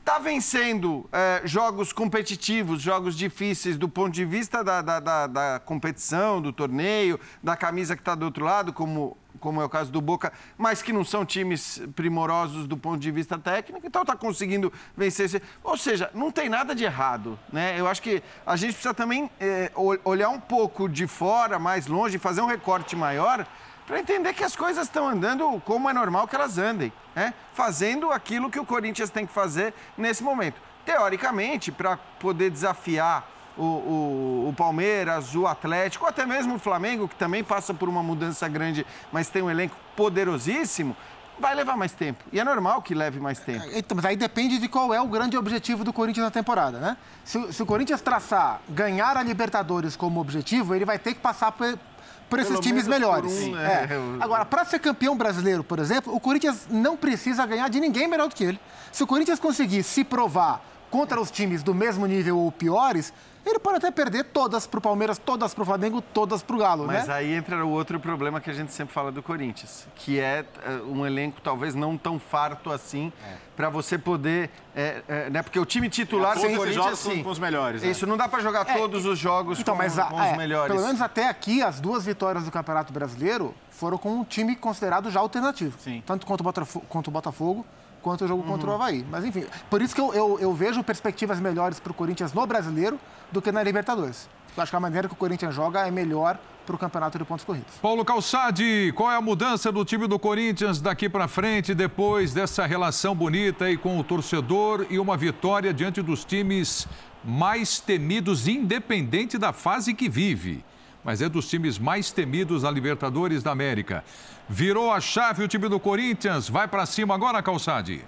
Está vencendo é, jogos competitivos, jogos difíceis do ponto de vista da, da, da, da competição, do torneio, da camisa que está do outro lado, como como é o caso do Boca, mas que não são times primorosos do ponto de vista técnico, então está conseguindo vencer. Ou seja, não tem nada de errado. Né? Eu acho que a gente precisa também é, olhar um pouco de fora, mais longe, fazer um recorte maior, para entender que as coisas estão andando como é normal que elas andem, né? fazendo aquilo que o Corinthians tem que fazer nesse momento. Teoricamente, para poder desafiar o, o, o, Palmeiras, o Atlético, até mesmo o Flamengo, que também passa por uma mudança grande, mas tem um elenco poderosíssimo, vai levar mais tempo. E é normal que leve mais tempo. É, então, mas aí depende de qual é o grande objetivo do Corinthians na temporada, né? Se, se o Corinthians traçar ganhar a Libertadores como objetivo, ele vai ter que passar por, por esses Pelo times melhores. Um, é. É. Agora, para ser campeão brasileiro, por exemplo, o Corinthians não precisa ganhar de ninguém melhor do que ele. Se o Corinthians conseguir se provar contra os times do mesmo nível ou piores, ele pode até perder todas para o Palmeiras, todas para o Flamengo, todas para o Galo, Mas né? aí entra o outro problema que a gente sempre fala do Corinthians, que é uh, um elenco talvez não tão farto assim é. para você poder, é, é, né? Porque o time titular é, do Corinthians sim, com os melhores. Isso não dá para jogar é, todos os jogos então, com, mas a, com os é, melhores. Pelo menos até aqui as duas vitórias do Campeonato Brasileiro foram com um time considerado já alternativo, sim. tanto quanto o Botafogo, quanto o Botafogo quanto o jogo uhum. contra o Havaí. Mas enfim, por isso que eu, eu, eu vejo perspectivas melhores para o Corinthians no brasileiro do que na Libertadores. Eu acho que a maneira que o Corinthians joga é melhor para o campeonato de pontos corridos. Paulo Calçade, qual é a mudança do time do Corinthians daqui para frente, depois dessa relação bonita aí com o torcedor e uma vitória diante dos times mais temidos, independente da fase que vive? Mas é dos times mais temidos da Libertadores da América. Virou a chave o time do Corinthians, vai para cima agora, Calçade.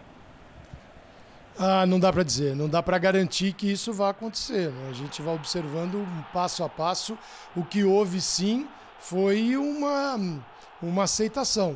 Ah, não dá para dizer, não dá para garantir que isso vai acontecer. Né? A gente vai observando passo a passo. O que houve sim foi uma, uma aceitação.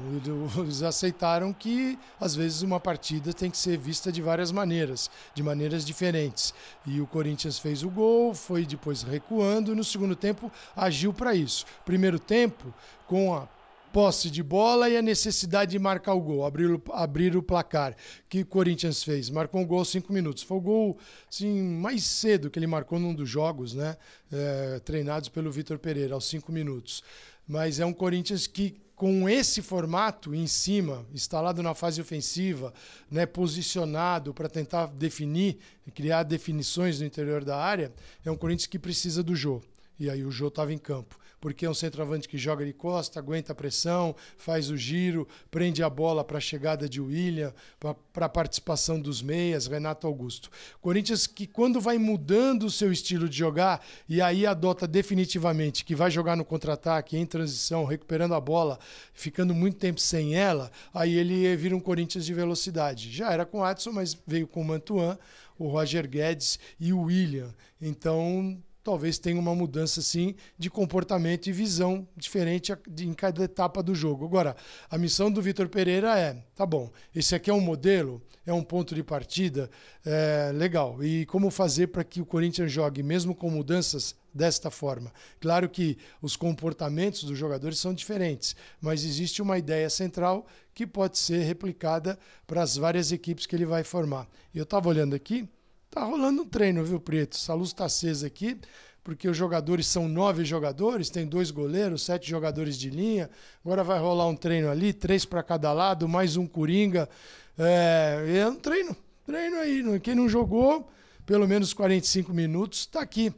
Eles aceitaram que às vezes uma partida tem que ser vista de várias maneiras, de maneiras diferentes. E o Corinthians fez o gol, foi depois recuando no segundo tempo agiu para isso. Primeiro tempo, com a posse de bola e a necessidade de marcar o gol, abrir, abrir o placar. que o Corinthians fez? Marcou um gol aos cinco minutos. Foi o gol assim, mais cedo que ele marcou num dos jogos, né? É, treinados pelo Vitor Pereira, aos cinco minutos. Mas é um Corinthians que com esse formato em cima, instalado na fase ofensiva, né, posicionado para tentar definir, criar definições no interior da área, é um Corinthians que precisa do jogo. E aí o Jô estava em campo porque é um centroavante que joga de costa, aguenta a pressão, faz o giro, prende a bola para a chegada de William, para a participação dos meias, Renato Augusto. Corinthians que quando vai mudando o seu estilo de jogar e aí adota definitivamente que vai jogar no contra-ataque, em transição, recuperando a bola, ficando muito tempo sem ela, aí ele vira um Corinthians de velocidade. Já era com o Adson, mas veio com o Mantuan, o Roger Guedes e o William. Então, talvez tenha uma mudança sim de comportamento e visão diferente em cada etapa do jogo. Agora, a missão do Vitor Pereira é, tá bom, esse aqui é um modelo, é um ponto de partida, é, legal. E como fazer para que o Corinthians jogue mesmo com mudanças desta forma? Claro que os comportamentos dos jogadores são diferentes, mas existe uma ideia central que pode ser replicada para as várias equipes que ele vai formar. Eu estava olhando aqui, Tá rolando um treino, viu, Preto? Essa luz está acesa aqui, porque os jogadores são nove jogadores, tem dois goleiros, sete jogadores de linha. Agora vai rolar um treino ali, três para cada lado, mais um coringa. É, é um treino, treino aí. Quem não jogou, pelo menos 45 minutos, está aqui.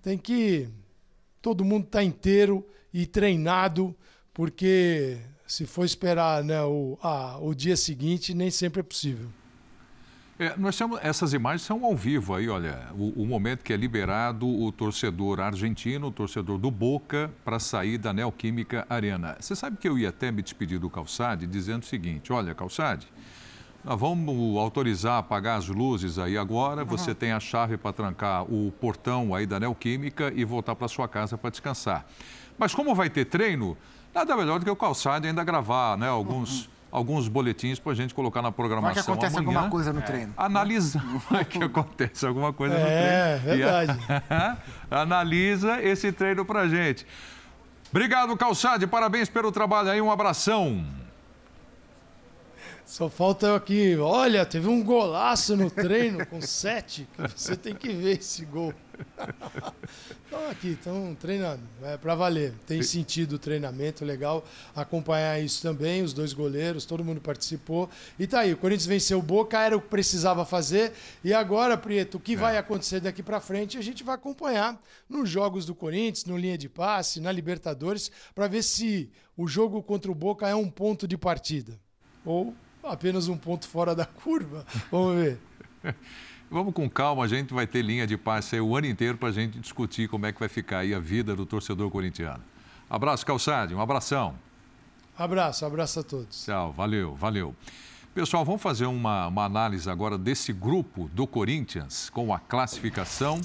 Tem que. Todo mundo tá inteiro e treinado, porque se for esperar né, o, o dia seguinte, nem sempre é possível. É, nós temos essas imagens são ao vivo aí, olha, o, o, momento que é liberado o torcedor argentino, o torcedor do Boca, para sair da Neoquímica Arena. Você sabe que eu ia até me despedir do Calçade dizendo o seguinte: olha, Calçade, nós vamos autorizar a apagar as luzes aí agora. Uhum. Você tem a chave para trancar o portão aí da Neoquímica e voltar para sua casa para descansar. Mas como vai ter treino, nada melhor do que o Calçade ainda gravar, né, alguns. Uhum alguns boletins para a gente colocar na programação. Vai que acontece amanhã, alguma coisa no treino. É, analisa. Vai que acontece alguma coisa é, no treino. É, verdade. analisa esse treino para a gente. Obrigado, Calçade. Parabéns pelo trabalho aí. Um abração. Só falta eu aqui. Olha, teve um golaço no treino com sete. Você tem que ver esse gol. Estão aqui, estão treinando. É para valer. Tem sentido o treinamento, legal acompanhar isso também. Os dois goleiros, todo mundo participou. E tá aí, o Corinthians venceu o Boca, era o que precisava fazer. E agora, Prieto, o que é. vai acontecer daqui para frente, a gente vai acompanhar nos jogos do Corinthians, no linha de passe, na Libertadores, para ver se o jogo contra o Boca é um ponto de partida. Ou apenas um ponto fora da curva. Vamos ver. Vamos com calma, a gente vai ter linha de passe o ano inteiro para a gente discutir como é que vai ficar aí a vida do torcedor corintiano. Abraço, Calçade, um abração. Abraço, abraço a todos. Tchau, valeu, valeu. Pessoal, vamos fazer uma, uma análise agora desse grupo do Corinthians com a classificação.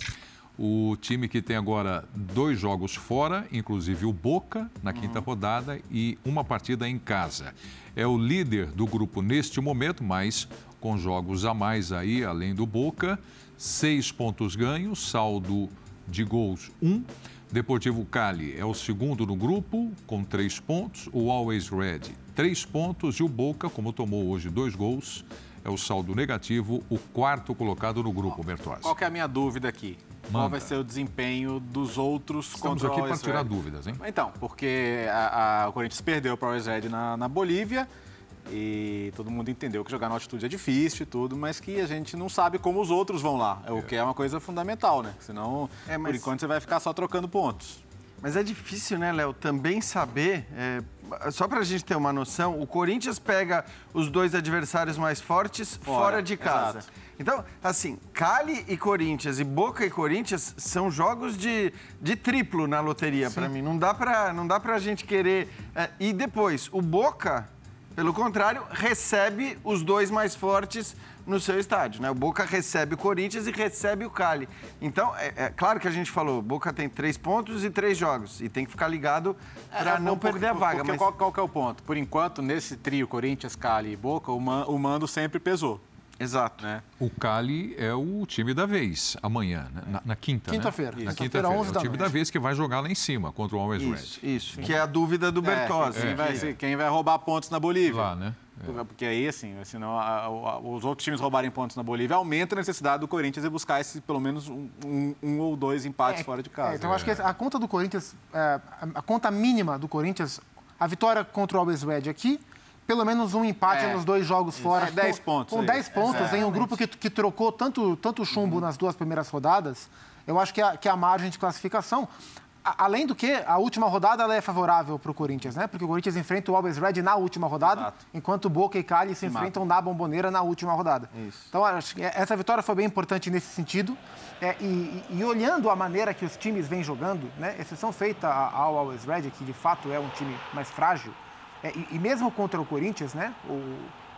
O time que tem agora dois jogos fora, inclusive o Boca na quinta uhum. rodada e uma partida em casa. É o líder do grupo neste momento, mas com jogos a mais aí, além do Boca. Seis pontos ganhos, saldo de gols um. Deportivo Cali é o segundo no grupo, com três pontos. O Always Red, três pontos. E o Boca, como tomou hoje dois gols, é o saldo negativo, o quarto colocado no grupo, Bertozzi. Qual é a minha dúvida aqui? Manda. Qual vai ser o desempenho dos outros Estamos contra aqui para tirar dúvidas, hein? Então, porque a, a, o Corinthians perdeu para o Always Red na, na Bolívia e todo mundo entendeu que jogar na altitude é difícil e tudo, mas que a gente não sabe como os outros vão lá. É. O que é uma coisa fundamental, né? Senão, é, mas... por enquanto, você vai ficar só trocando pontos. Mas é difícil, né, Léo, também saber. É, só para a gente ter uma noção, o Corinthians pega os dois adversários mais fortes fora, fora de casa. Exato. Então, assim, Cali e Corinthians e Boca e Corinthians são jogos de, de triplo na loteria para mim. Não dá para não dá pra gente querer. É, e depois, o Boca pelo contrário, recebe os dois mais fortes no seu estádio. Né? O Boca recebe o Corinthians e recebe o Cali. Então, é, é claro que a gente falou, o Boca tem três pontos e três jogos. E tem que ficar ligado para é, não porque, perder a vaga. Porque mas... qual, qual é o ponto? Por enquanto, nesse trio Corinthians, Cali e Boca, o, man, o mando sempre pesou. Exato. Né? O Cali é o time da vez, amanhã, né? na, na quinta. Né? Quinta-feira. Né? Na quinta-feira. É o time da vez que vai jogar lá em cima contra o Always isso, Red. Isso, que é a dúvida do é, Bertozzi. É, quem, vai, quem vai roubar pontos na Bolívia. Lá, né? É. Porque aí, assim, senão a, a, os outros times roubarem pontos na Bolívia, aumenta a necessidade do Corinthians de buscar esse, pelo menos um, um, um ou dois empates é, fora de casa. É, então, acho que a conta do Corinthians, é, a conta mínima do Corinthians, a vitória contra o Always Red aqui, pelo menos um empate é, nos dois jogos isso. fora. É, 10 pontos. Com 10 pontos, em um grupo que, que trocou tanto, tanto chumbo uhum. nas duas primeiras rodadas, eu acho que a, que a margem de classificação. além do que, a última rodada é favorável para o Corinthians, né? Porque o Corinthians enfrenta o Always Red na última rodada, Exato. enquanto Boca e Cali se, se enfrentam na Bomboneira na última rodada. Isso. Então, acho que essa vitória foi bem importante nesse sentido. É, e, e, olhando a maneira que os times vêm jogando, né? Exceção feita ao Always Red, que de fato é um time mais frágil, é, e, e, mesmo contra o Corinthians, né? O,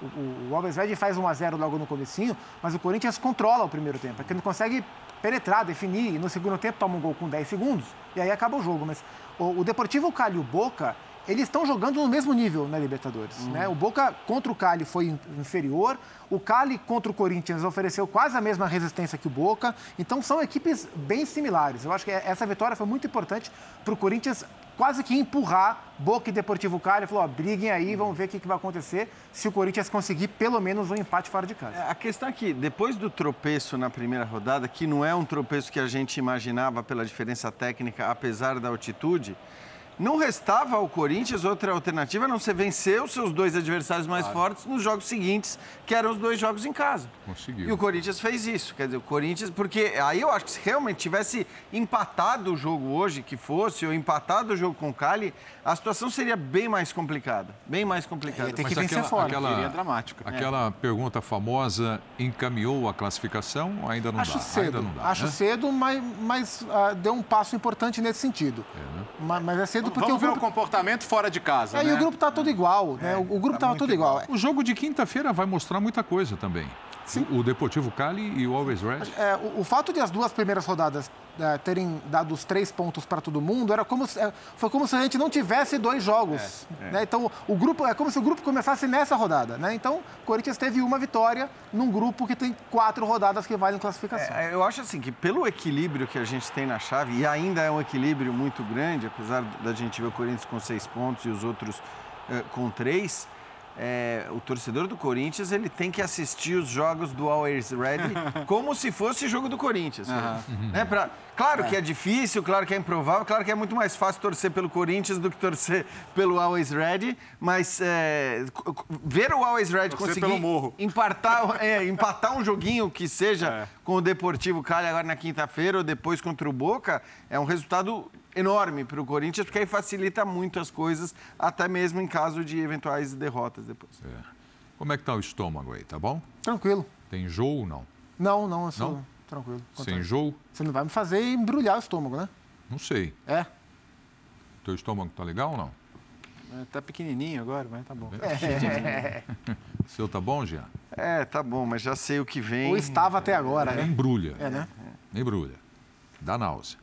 o, o Alves Red faz 1 a 0 logo no comecinho, mas o Corinthians controla o primeiro tempo. É que não consegue penetrar, definir, e no segundo tempo toma um gol com 10 segundos, e aí acaba o jogo. Mas o, o Deportivo Cali e o Boca, eles estão jogando no mesmo nível na Libertadores. Uhum. Né? O Boca contra o Cali foi inferior, o Cali contra o Corinthians ofereceu quase a mesma resistência que o Boca. Então são equipes bem similares. Eu acho que essa vitória foi muito importante para o Corinthians quase que empurrar Boca e Deportivo Cali. Falou, ó, briguem aí, vamos ver o que, que vai acontecer se o Corinthians conseguir pelo menos um empate fora de casa. É, a questão é que, depois do tropeço na primeira rodada, que não é um tropeço que a gente imaginava pela diferença técnica, apesar da altitude, não restava ao Corinthians outra alternativa a não ser vencer os seus dois adversários mais fortes nos jogos seguintes, que eram os dois jogos em casa. Conseguiu. E o Corinthians fez isso. Quer dizer, o Corinthians, porque aí eu acho que se realmente tivesse empatado o jogo hoje, que fosse, ou empatado o jogo com o Cali, a situação seria bem mais complicada. Bem mais complicada. Tem Mas que vencer aquela, fora. aquela, Seria dramático. aquela pergunta famosa encaminhou a classificação ou ainda não Acho dá? cedo, Ainda não dá, acho né? cedo, mas, mas ah, deu um passo importante nesse sentido. né? Ma- mas, é cedo porque Vamos o ver o grupo, comportamento fora de casa, é, né? e o grupo tá todo igual, né? O, o grupo tá tava muito todo igual. O jogo de quinta-feira vai mostrar muita coisa também. O, o Deportivo Cali e o Always Red. É, o, o fato de as duas primeiras rodadas é, terem dado os três pontos para todo mundo era como se, é, foi como se a gente não tivesse dois jogos. né? Então o grupo é como se o grupo começasse nessa rodada, né? Então o Corinthians teve uma vitória num grupo que tem quatro rodadas que valem classificação. É, eu acho assim que pelo equilíbrio que a gente tem na chave, e ainda é um equilíbrio muito grande, apesar da gente ver o Corinthians com seis pontos e os outros com três, é, o torcedor do Corinthians ele tem que assistir os jogos do Always Ready como se fosse jogo do Corinthians. Né? Pra- claro que é difícil, claro que é improvável, claro que é muito mais fácil torcer pelo Corinthians do que torcer pelo Always Ready, mas é, ver o Always Ready Torcer conseguir empatar, é, empatar um joguinho que seja É. com o Deportivo Cali agora na quinta-feira ou depois contra o Boca, é um resultado enorme para o Corinthians, porque aí facilita muito as coisas, até mesmo em caso de eventuais derrotas depois. Como é que tá o estômago aí, tá bom? Tranquilo. Tem enjoo ou não? Não, não, eu sou Não? tranquilo. Sem enjoo? Você não vai me fazer embrulhar o estômago, né? Não sei. É. Teu estômago tá legal ou não? É, Tá pequenininho agora, mas tá bom. O seu tá bom, Jean? É, tá bom, mas já sei o que vem. Ou estava até agora, né? Embrulha. É, né? Embrulha. Dá náusea.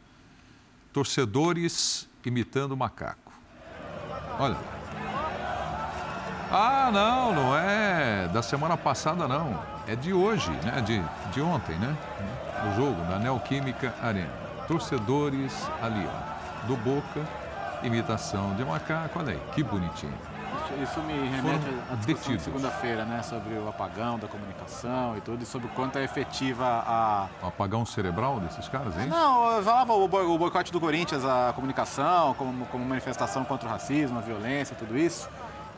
Torcedores imitando macaco. Olha. Ah, não, não é da semana passada, não. É de hoje, né? De, de ontem, né? O jogo da Neoquímica Arena. Torcedores ali, ó. Do Boca, imitação de macaco. Olha aí, que bonitinho. Isso, me remete à discussão de segunda-feira, né? Sobre o apagão da comunicação e tudo, e sobre o quanto é efetiva a. O apagão cerebral desses caras, hein? Não, eu falava o boicote do Corinthians, a comunicação, como, como manifestação contra o racismo, a violência, tudo isso.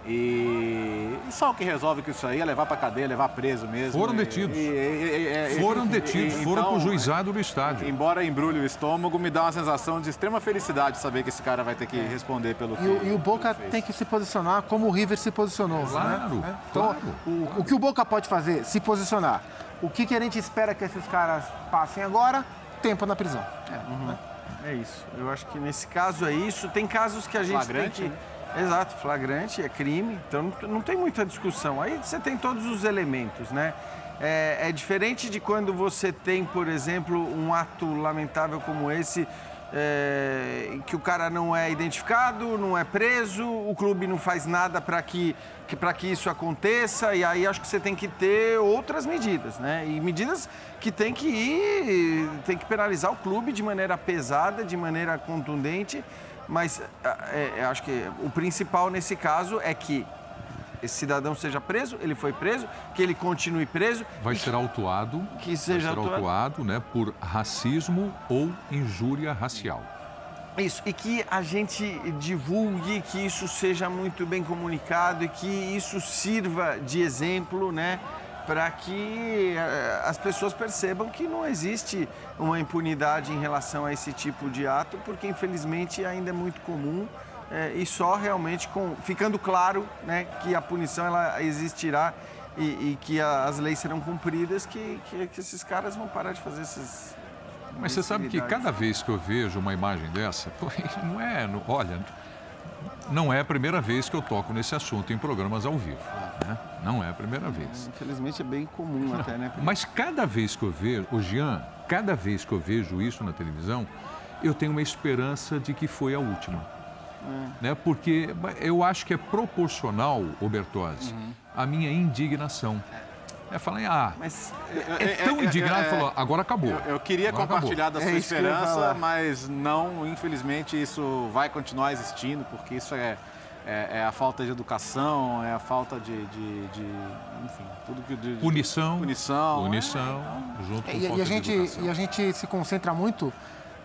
E, e só o que resolve com isso aí é levar pra cadeia, levar preso mesmo. Foram E- detidos. e- e- e- e- Foram e- detidos, e- foram então, pro juizado do estádio. Embora embrulhe o estômago, me dá uma sensação de extrema felicidade saber que esse cara vai ter que responder pelo que. E o, e o Boca tem que se posicionar como o River se posicionou. Claro, né? Então, claro. o, o que o Boca pode fazer? Se posicionar. O que, que a gente espera que esses caras passem agora? Tempo na prisão. É isso. Eu acho que nesse caso é isso. Tem casos que a gente Flagrante, tem que... Exato, flagrante, é crime. Então não, tem muita discussão. Aí você tem todos os elementos, né? É, é diferente de quando você tem, por exemplo, um ato lamentável como esse, é, que o cara não é identificado, não é preso, o clube não faz nada para que, que, que isso aconteça, e aí acho que você tem que ter outras medidas, né? E medidas que tem que ir, tem que penalizar o clube de maneira pesada, de maneira contundente, mas é, é, acho que o principal nesse caso é que esse cidadão seja preso, ele foi preso, que ele continue preso. Vai ser autuado, que seja vai ser autua- autuado né, por racismo ou injúria racial. Isso, e que a gente divulgue, que isso seja muito bem comunicado e que isso sirva de exemplo, né? Para que eh, as pessoas percebam que não existe uma impunidade em relação a esse tipo de ato, porque infelizmente ainda é muito comum eh, e só realmente com, ficando claro né, que a punição ela existirá e, e que a- as leis serão cumpridas, que, que, que esses caras vão parar de fazer esses. Mas você sabe que cada vez que eu vejo uma imagem dessa, pô, não é, olha, não é a primeira vez que eu toco nesse assunto em programas ao vivo. Né? Não é a primeira vez. Infelizmente é bem comum até, né? Mas cada vez que eu vejo, o Jean, cada vez que eu vejo isso na televisão, eu tenho uma esperança de que foi a última. Né? Porque eu acho que é proporcional, o Bertozzi, à minha indignação. É falar, ah, Mas é tão indignado, falou, agora acabou. Eu, eu queria Agora compartilhar acabou. da É sua esperança, mas não, infelizmente, isso vai continuar existindo, porque isso é, é, é a falta de educação, é a falta de, de, de, enfim, tudo que... De, de Punição, Punição. punição, junto com E, falta e a de gente, educação. e a gente se concentra muito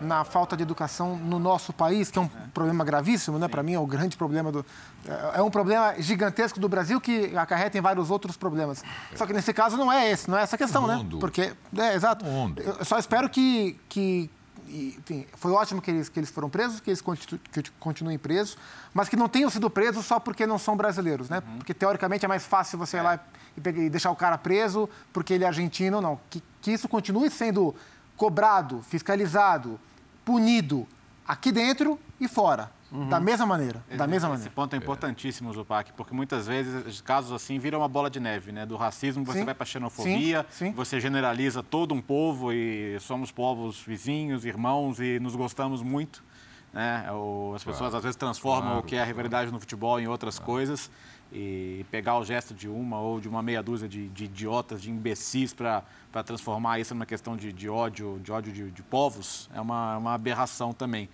na falta de educação no nosso país, que é um é. problema gravíssimo, né? Para mim é o grande problema do. É, é um problema gigantesco do Brasil que acarreta em vários outros problemas. Só que nesse caso não é esse, não é essa questão, né? Porque. É, exato. Eu só espero que, que, enfim, foi ótimo que eles, que eles foram presos, que eles continu, que continuem presos, mas que não tenham sido presos só porque não são brasileiros, né? Uhum. Porque teoricamente é mais fácil você ir lá e, e, deixar o cara preso porque ele é argentino, não. Que, que isso continue sendo cobrado, fiscalizado, punido aqui dentro e fora. Uhum. Da mesma maneira, da mesma maneira. Esse ponto é importantíssimo, Zupac, porque muitas vezes casos assim viram uma bola de neve, né? Do racismo você sim. vai para a xenofobia, sim. Sim. você generaliza todo um povo e somos povos vizinhos, irmãos e nos gostamos muito. Né? As pessoas claro. às vezes transformam claro. o que é a rivalidade no futebol em outras claro. coisas e pegar o gesto de uma ou de uma meia dúzia de, de idiotas, de imbecis para transformar isso numa questão de, de ódio, de ódio de, de povos é uma, uma aberração também.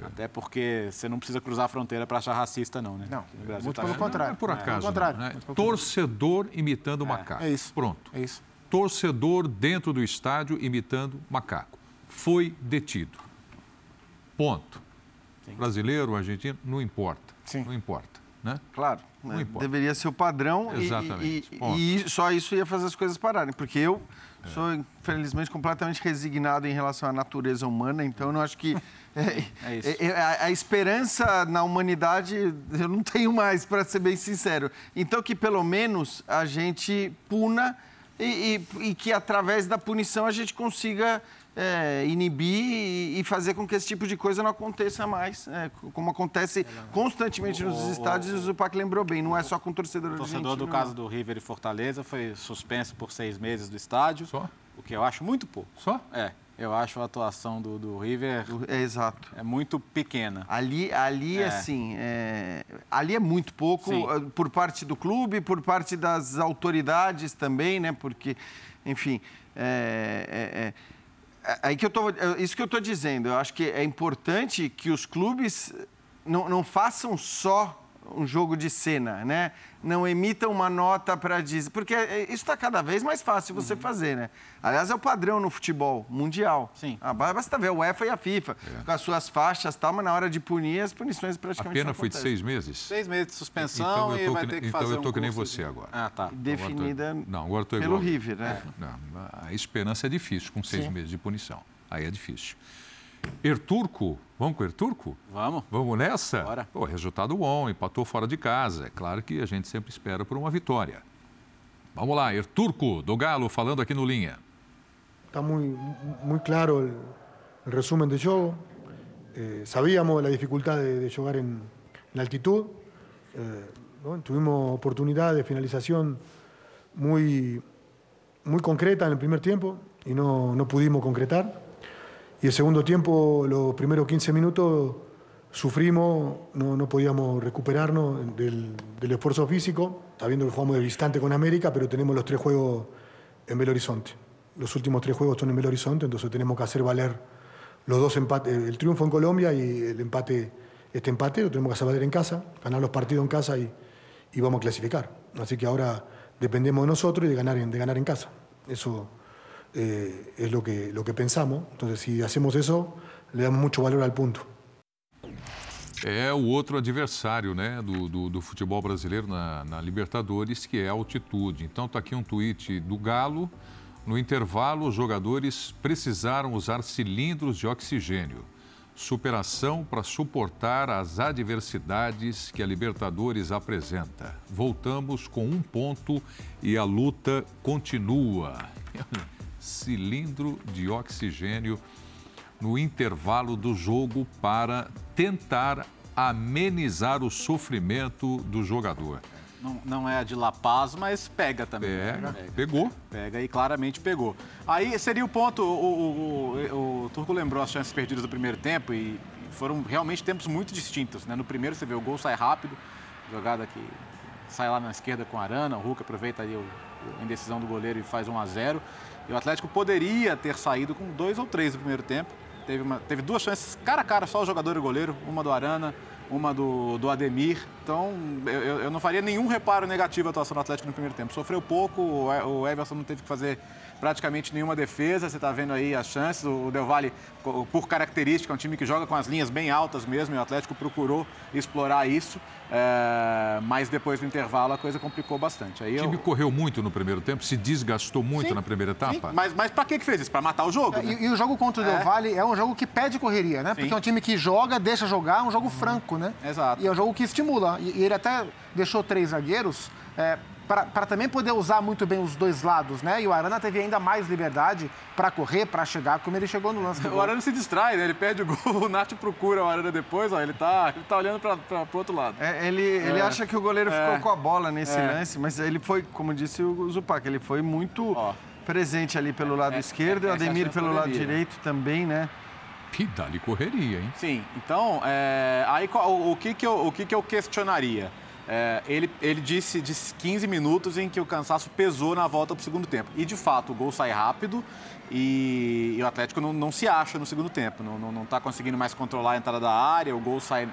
É. Até porque você não precisa cruzar a fronteira para achar racista, não, né? Não, muito tá pelo contrário. Não é por acaso, é. contrário, né? Torcedor imitando é. macaco. É isso. Pronto. É isso. Torcedor dentro do estádio imitando macaco. Foi detido. Ponto. Sim. Brasileiro, argentino, não importa. Sim. Não importa. Né? Claro, né? deveria ser o padrão Exatamente. E, e, e, só isso ia fazer as coisas pararem, porque eu é. Sou, infelizmente, completamente resignado em relação à natureza humana, então eu não acho que é, é isso. É, é, a, a, esperança na humanidade eu não tenho mais, para ser bem sincero. Então que pelo menos a gente puna e, e, e que através da punição a gente consiga é, inibir e, fazer com que esse tipo de coisa não aconteça mais, é, como acontece constantemente nos estádios, o, o Pac lembrou bem, não é só com torcedor O torcedor do caso do River e Fortaleza foi suspenso por seis meses do estádio, só? o que eu acho muito pouco. Só? É. Eu acho a atuação do, do River é exato é muito pequena. Ali, ali é. assim, é, ali é muito pouco Sim. Eh, por parte do clube, por parte das autoridades também, né? Porque, enfim, é, é, é é, aí que eu tô, é, isso que eu estou dizendo. Eu acho que é importante que os clubes não, não façam só um jogo de cena, né? Não emitam uma nota para dizer. Porque é, isso está cada vez mais fácil você uhum. fazer, né? Aliás, é o padrão no futebol mundial. Sim. Ah, basta ver o UEFA e a FIFA, é. com as suas faixas tal, mas na hora de punir, as punições praticamente. A pena foi de seis meses? Seis meses de suspensão então, e vai ter que então fazer. Então eu estou um que nem você agora. Ah, tá. Definida agora tô... não, agora tô pelo River, né? É. Não, a esperança é difícil com seis Sim. meses de punição. Aí é difícil. Erturco, vamos com o Erturco? Vamos. Vamos nessa? Bora. Pô, resultado bom, empatou fora de casa. É claro que a gente sempre espera por uma vitória. Vamos lá, Erturco, do Galo, falando aqui no Linha. Está muito, muito claro o resumen do jogo. Eh, sabíamos a dificuldade de, de jogar em, em altitude. Eh, ¿no? Tuvimos oportunidad de finalización muy, muy concreta en el primer tiempo y no, no pudimos concretar. Y el segundo tiempo, los primeros 15 minutos, sufrimos, no, no podíamos recuperarnos del, del, esfuerzo físico, sabiendo que jugamos de distante con América, pero tenemos los tres juegos en Belo Horizonte. Los últimos tres juegos son en Belo Horizonte, entonces tenemos que hacer valer los dos empates, el triunfo en Colombia y el empate, este empate lo tenemos que hacer valer en casa, ganar los partidos en casa y, y vamos a clasificar. Así que ahora dependemos de nosotros y de ganar en, de ganar en casa. Eso eh, es lo que, lo que pensamos. Entonces, si hacemos eso, le damos mucho valor al punto. É o outro adversário né, do, do, do futebol brasileiro na, na, Libertadores, que é a altitude. Então, está aqui um tweet do Galo. No intervalo, os jogadores precisaram usar cilindros de oxigênio. Superação para suportar as adversidades que a Libertadores apresenta. Voltamos com um ponto e a luta continua. cilindro de oxigênio no intervalo do jogo para tentar amenizar o sofrimento do jogador. Não, não é a de La Paz, mas pega também. Pega, pega, pegou. Pega e claramente pegou. Aí seria o ponto, o, o, o, o Turco lembrou as chances perdidas do primeiro tempo e foram realmente tempos muito distintos. Né? No primeiro você vê o gol sai rápido, jogada que sai lá na esquerda com a Arana, o Hulk aproveita aí a indecisão do goleiro e faz 1 a 0 e o Atlético poderia ter saído com dois ou três no primeiro tempo. Teve, uma, teve duas chances cara a cara, só o jogador e o goleiro, uma do Arana, uma do, do Ademir. Então, eu, eu não faria nenhum reparo negativo à atuação do Atlético no primeiro tempo. Sofreu pouco, o Everson não teve que fazer praticamente nenhuma defesa. Você está vendo aí as chances. O Del Valle, por característica, é um time que joga com as linhas bem altas mesmo. E o Atlético procurou explorar isso. É, mas depois do intervalo a coisa complicou bastante. Aí o time eu... correu muito no primeiro tempo, se desgastou muito sim, na primeira etapa. Sim. Mas, mas para que, que fez isso? Para matar o jogo? É, né? e, e, o jogo contra o Del é. Valle é um jogo que pede correria, né? Sim. Porque é um time que joga, deixa jogar, é um jogo franco, né? Exato. E é um jogo que estimula. E, e ele até deixou três zagueiros. É, para também poder usar muito bem os dois lados, né? E o Arana teve ainda mais liberdade para correr, para chegar, como ele chegou no lance do O Arana se distrai, né? Ele pede o gol, o Nath procura o Arana depois, ó, ele tá, ele tá olhando para o outro lado. É, ele, ele é. acha que o goleiro ficou é. com a bola nesse é. lance, mas ele foi, como disse o Zupac, ele foi muito ó. presente ali pelo lado é, esquerdo, e o Ademir pelo lado direito também, né? Que dá-lhe correria, hein? Sim, então, aí o, o, que, que, eu, o que, que eu questionaria? É, ele, ele disse, disse 15 minutos em que o cansaço pesou na volta para o segundo tempo. E, de fato, o gol sai rápido e, e o Atlético não, não, se acha no segundo tempo. Não está conseguindo mais controlar a entrada da área, o gol sai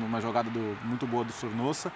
numa jogada do, muito boa do Surnossa.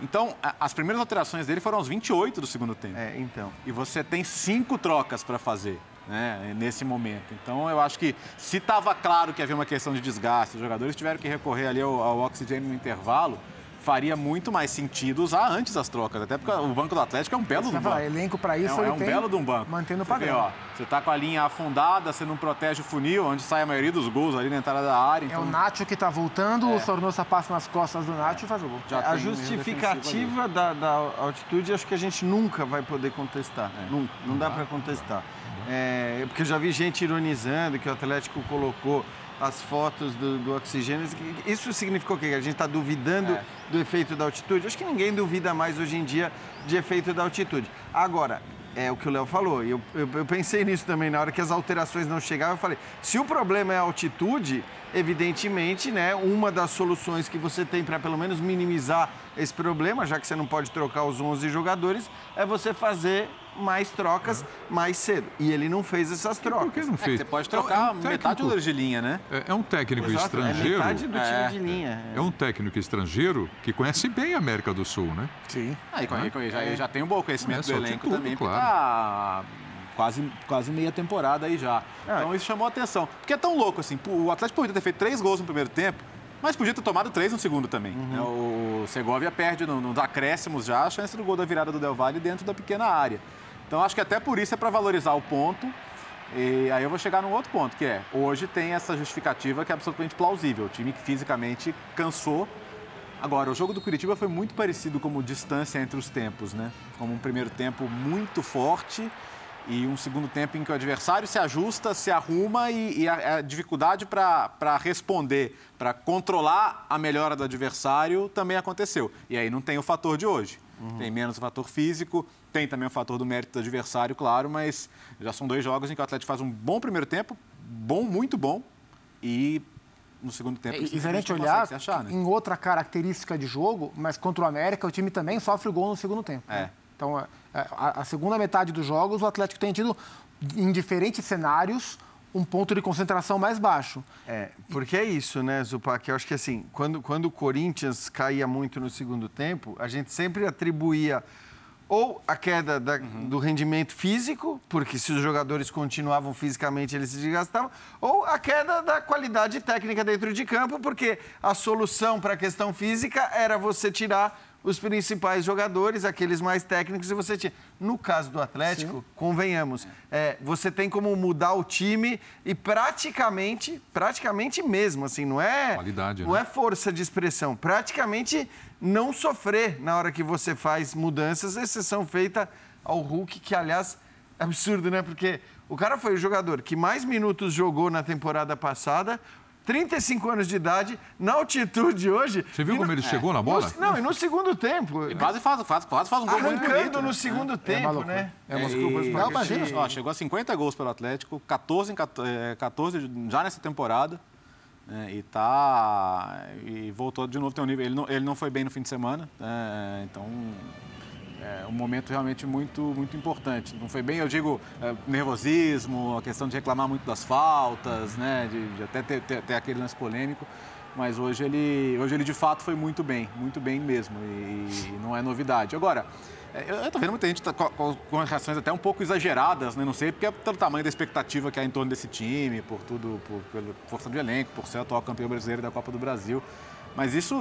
Então, as primeiras alterações dele foram aos 28 do segundo tempo. É, então. E você tem cinco trocas para fazer. Né, nesse momento. Então, eu acho que se estava claro que havia uma questão de desgaste, os jogadores tiveram que recorrer ali ao, ao oxigênio no intervalo, faria muito mais sentido usar antes as trocas. Até porque o banco do Atlético é um belo do banco. elenco para isso é, é um belo de um banco. Mantendo o padrão. Vê, ó, você tá com a linha afundada, você não protege o funil, onde sai a maioria dos gols ali na entrada da área. Então... É o Nacho que está voltando, é. o Sornosa passa nas costas do Nacho e faz o gol. Já a justificativa da, da, altitude acho que a gente nunca vai poder contestar. É. Nunca, não dá para contestar. É, porque eu já vi gente ironizando que o Atlético colocou as fotos do, do oxigênio. Isso significou o quê? A gente está duvidando é. do efeito da altitude? Acho que ninguém duvida mais hoje em dia de efeito da altitude. Agora, é o que o Léo falou, eu, eu, eu, pensei nisso também, na hora que as alterações não chegavam, eu falei, se o problema é a altitude, evidentemente, né, uma das soluções que você tem para pelo menos minimizar esse problema, já que você não pode trocar os 11 jogadores, é você fazer mais trocas mais cedo. E ele não fez essas trocas. Por que não fez? É, você pode trocar é um técnico, metade do de linha, né? É, é um técnico Exato, é estrangeiro. É metade do time de linha. É. um técnico estrangeiro que conhece bem a América do Sul, né? Sim. Aí, ah, já, já tem um bom conhecimento do elenco tudo, também, claro. tá quase, quase meia temporada aí já. Então isso chamou a atenção. Porque é tão louco assim, o Atlético podia ter feito três gols no primeiro tempo, mas podia ter tomado três no segundo também. Uhum. Né? O Segovia perde nos acréscimos já a chance do gol da virada do Del Valle dentro da pequena área. Então acho que até por isso é para valorizar o ponto. E aí eu vou chegar num outro ponto, que é, hoje tem essa justificativa que é absolutamente plausível. O time que fisicamente cansou. Agora, o jogo do Curitiba foi muito parecido como distância entre os tempos, né? Como um primeiro tempo muito forte e um segundo tempo em que o adversário se ajusta, se arruma e, e a, a, dificuldade para responder, para controlar a melhora do adversário também aconteceu. E aí não tem o fator de hoje. Uhum. Tem menos o fator físico, tem também o fator do mérito do adversário, claro, mas já são dois jogos em que o Atlético faz um bom primeiro tempo, bom, muito bom, e no segundo tempo. É, e se a gente olhar se achar, né? em outra característica de jogo, mas contra o América, o time também sofre gol no segundo tempo. É. Né? Então, a, a, a, segunda metade dos jogos, o Atlético tem tido, em diferentes cenários, um ponto de concentração mais baixo. É, porque é isso, né, Zupac? Eu acho que assim, quando, quando o Corinthians caía muito no segundo tempo, a gente sempre atribuía ou a queda da, uhum. do rendimento físico, porque se os jogadores continuavam fisicamente, eles se desgastavam, ou a queda da qualidade técnica dentro de campo, porque a solução para a questão física era você tirar os principais jogadores, aqueles mais técnicos, e você tinha. No caso do Atlético, Sim. convenhamos, é, você tem como mudar o time e praticamente, praticamente mesmo, assim, não é. Qualidade, não né? é força de expressão, praticamente não sofrer na hora que você faz mudanças, exceção feita ao Hulk, que aliás é absurdo, né? Porque o cara foi o jogador que mais minutos jogou na temporada passada, 35 anos de idade, na altitude hoje. Você viu como ele é, chegou na bola? No, não, e no segundo tempo. Ele quase faz, faz, quase faz um gol Arrancando muito bonito, no né? segundo é, tempo, é né? É umas culpas para Não, imagina, ó, chegou a 50 gols pelo Atlético, 14, 14 já nessa temporada. É, e tá. E voltou de novo ter um nível. Ele não, ele não foi bem no fim de semana. É, então é um momento realmente muito, muito importante. Não foi bem, eu digo, é, nervosismo, a questão de reclamar muito das faltas, né, de, de até ter, ter, ter, aquele lance polêmico, mas hoje ele, hoje ele de fato foi muito bem, muito bem mesmo, e, e não é novidade. Agora, É, eu estou vendo muita gente tá com, com reações até um pouco exageradas, né? Não sei, porque é pelo tamanho da expectativa que há em torno desse time, por tudo, por, pela força de elenco, por ser atual campeão brasileiro da Copa do Brasil. Mas isso,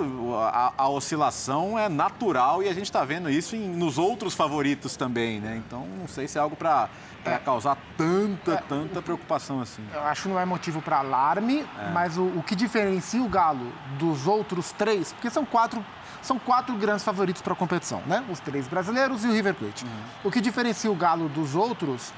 a, a oscilação é natural e a gente está vendo isso em, nos outros favoritos também, né? Então, não sei se é algo para é. causar tanta, é. tanta preocupação assim. Eu acho que não é motivo para alarme, é. mas o, o que diferencia o Galo dos outros três, porque são quatro são quatro grandes favoritos para a competição, né? Os três brasileiros e o River Plate. Uhum. O que diferencia o Galo dos outros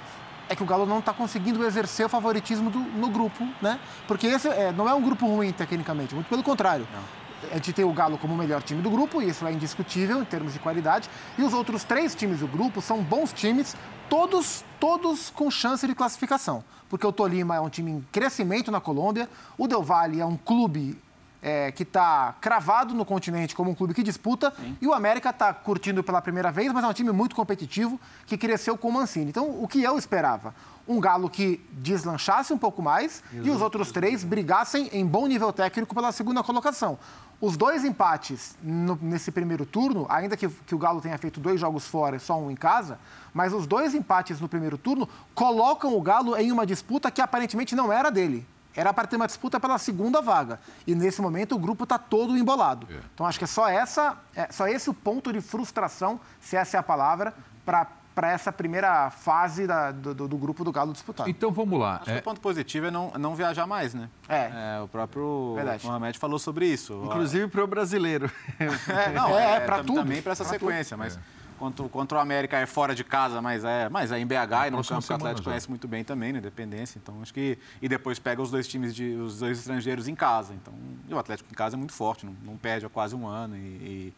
é que o Galo não está conseguindo exercer o favoritismo do, no grupo, né? Porque esse é, não é um grupo ruim tecnicamente, muito pelo contrário. Não. Gente tem o Galo como o melhor time do grupo, e isso é indiscutível em termos de qualidade. E os outros três times do grupo são bons times, todos, todos com chance de classificação. Porque o Tolima é um time em crescimento na Colômbia, o Del Valle é um clube é, que está cravado no continente como um clube que disputa, Sim. e o América está curtindo pela primeira vez, mas é um time muito competitivo que cresceu com o Mancini. Então, o que eu esperava? Um Galo que deslanchasse um pouco mais e os outros três brigassem em bom nível técnico pela segunda colocação. Os dois empates no, nesse primeiro turno, ainda que, que, o Galo tenha feito dois jogos fora e só um em casa, mas os dois empates no primeiro turno colocam o Galo em uma disputa que aparentemente não era dele era para ter uma disputa pela segunda vaga. E nesse momento o grupo está todo embolado. É. Então acho que é só, essa, é só esse o ponto de frustração, se essa é a palavra, para para essa primeira fase da, do, do, grupo do Galo disputado. Então vamos lá. Acho é... que o ponto positivo é não, não viajar mais, né? É. é o próprio Verdade. Mohamed falou sobre isso. Inclusive para o brasileiro. É, não, é, é para tudo. Também para essa sequência, tudo. mas Contra, contra o América é fora de casa, mas é, mas é em BH é, e no campo que o Atlético conhece muito bem também, né? Independência. Então, acho que. E depois pega os dois times, de, os dois estrangeiros em casa. Então, o Atlético em casa é muito forte, não, não perde há quase um ano. E, e,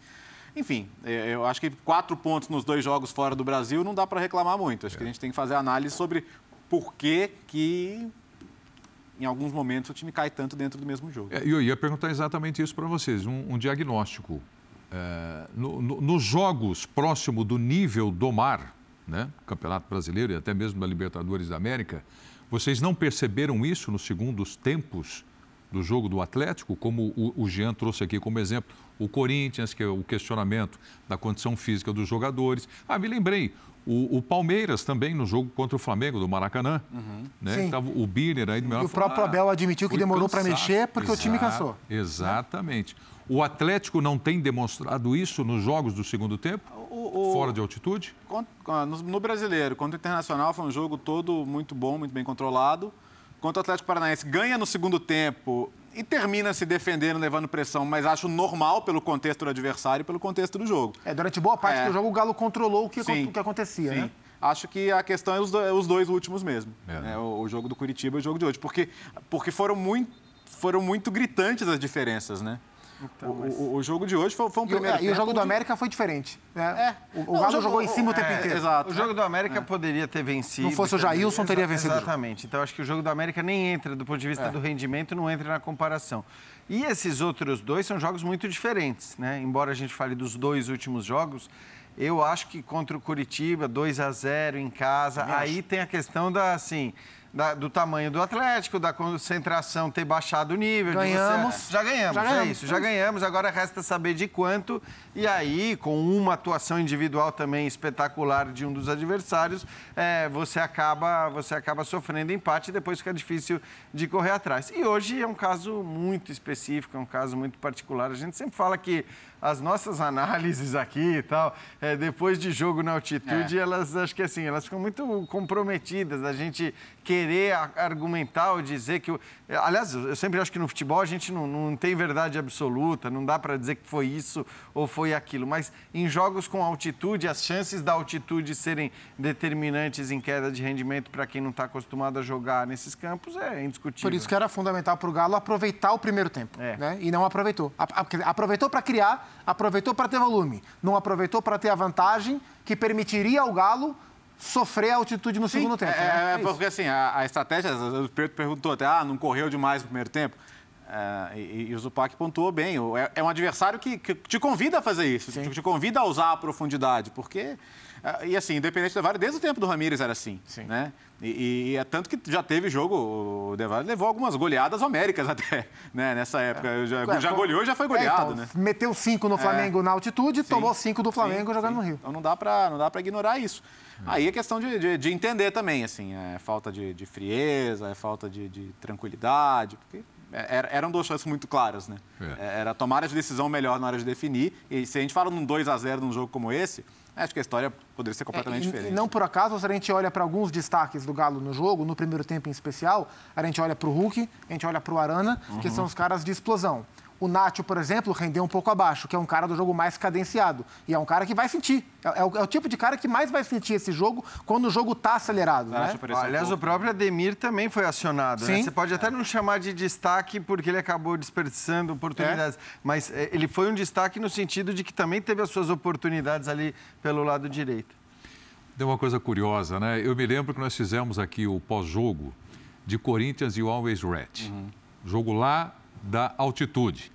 enfim, é, eu acho que quatro pontos nos dois jogos fora do Brasil não dá para reclamar muito. Acho é. que a gente tem que fazer análise sobre por que, que em alguns momentos o time cai tanto dentro do mesmo jogo. É, eu ia perguntar exatamente isso para vocês, um, um diagnóstico é, no, no, nos jogos próximo do nível do mar, né, Campeonato Brasileiro e até mesmo da Libertadores da América, vocês não perceberam isso nos segundos tempos do jogo do Atlético, como o, o Jean trouxe aqui como exemplo, o Corinthians, que é o questionamento da condição física dos jogadores. Ah, me lembrei, o, o, Palmeiras também no jogo contra o Flamengo do Maracanã. Uhum. Né? Tava o Birner aí do E o próprio Abel admitiu que demorou para mexer porque Exato, o time cansou. Exatamente. O Atlético não tem demonstrado isso nos jogos do segundo tempo? O, o, fora de altitude? No brasileiro, contra o Internacional, foi um jogo todo muito bom, muito bem controlado. Contra o Atlético Paranaense, ganha no segundo tempo e termina se defendendo, levando pressão, mas acho normal pelo contexto do adversário e pelo contexto do jogo. É, durante boa parte é. do jogo, o Galo controlou o que, o que acontecia, sim. né? Acho que a questão é os, dois, os dois últimos mesmo. É. Né? O, o, jogo do Curitiba e o jogo de hoje. Porque, porque foram, muito, foram muito gritantes as diferenças, né? Então, mas... o, o, jogo de hoje foi, foi um primeiro e, tempo. E o jogo do América foi diferente. Né? É. O, o Galo jogou em cima o tempo é, inteiro. Exato. O jogo do América é. poderia ter vencido. Não fosse o Jailson, teria vencido. Exatamente. Então acho que o jogo do América nem entra, do ponto de vista é. do rendimento, não entra na comparação. E esses outros dois são jogos muito diferentes, né? Embora a gente fale dos dois últimos jogos, eu acho que contra o Curitiba, 2 a 0 em casa, aí tem a questão da assim da, do tamanho do Atlético, da concentração ter baixado o nível. Ganhamos. Você... Já ganhamos, já é ganhamos, é isso, já ganhamos. Agora resta saber de quanto. E aí, com uma atuação individual também espetacular de um dos adversários, é, você, acaba, você acaba sofrendo empate e depois fica difícil de correr atrás. E hoje é um caso muito específico, é um caso muito particular. A gente sempre fala que as nossas análises aqui e tal, é, depois de jogo na altitude, é. elas acho que assim, elas ficam muito comprometidas. A gente querer argumentar ou dizer que. Aliás, eu sempre acho que no futebol a gente não, não tem verdade absoluta, não dá para dizer que foi isso ou foi aquilo. Mas em jogos com altitude, as chances da altitude serem determinantes em queda de rendimento para quem não está acostumado a jogar nesses campos é indiscutível. Por isso que era fundamental para o Galo aproveitar o primeiro tempo. É. Né? E não aproveitou. Aproveitou para criar aproveitou para ter volume, não aproveitou para ter a vantagem que permitiria ao Galo sofrer a altitude no Sim, segundo tempo. É, né? é, é porque assim, a, a, estratégia, o Pedro perguntou até, ah, não correu demais no primeiro tempo. É, e, e, o Zupac pontuou bem. É, é um adversário que, que, te convida a fazer isso, te, te, convida a usar a profundidade, porque. É, e assim, independente do Devare, desde o tempo do Ramires era assim. Sim. Né? E, e, é tanto que já teve jogo, o Devare levou algumas goleadas homéricas até, né? Nessa época. É. Já, é, já goleou já foi goleado, é, então, né? Meteu cinco no Flamengo na altitude, sim, tomou cinco do Flamengo sim, jogando sim. no Rio. Então não dá para ignorar isso. Aí é questão de, de, de, entender também, assim, é falta de, de frieza, é falta de, de tranquilidade, porque é, eram duas chances muito claras, né? É. Era tomar a decisão melhor na hora de definir. E se a gente fala num 2 a 0 num jogo como esse, acho que a história poderia ser completamente é, e, diferente. E não por acaso, se a gente olha para alguns destaques do Galo no jogo, no primeiro tempo em especial, a gente olha para o Hulk, a gente olha para o Arana, uhum. que são os caras de explosão. O Nacho, por exemplo, rendeu um pouco abaixo, que é um cara do jogo mais cadenciado. E é um cara que vai sentir. É, é, o, é o, tipo de cara que mais vai sentir esse jogo quando o jogo está acelerado. Né? Aliás, um o próprio Ademir também foi acionado. Né? Você pode até não chamar de destaque porque ele acabou desperdiçando oportunidades. É. Mas é, ele foi um destaque no sentido de que também teve as suas oportunidades ali pelo lado direito. Tem uma coisa curiosa, né? Eu me lembro que nós fizemos aqui o pós-jogo de Corinthians e Always Red. Uhum. Jogo lá da altitude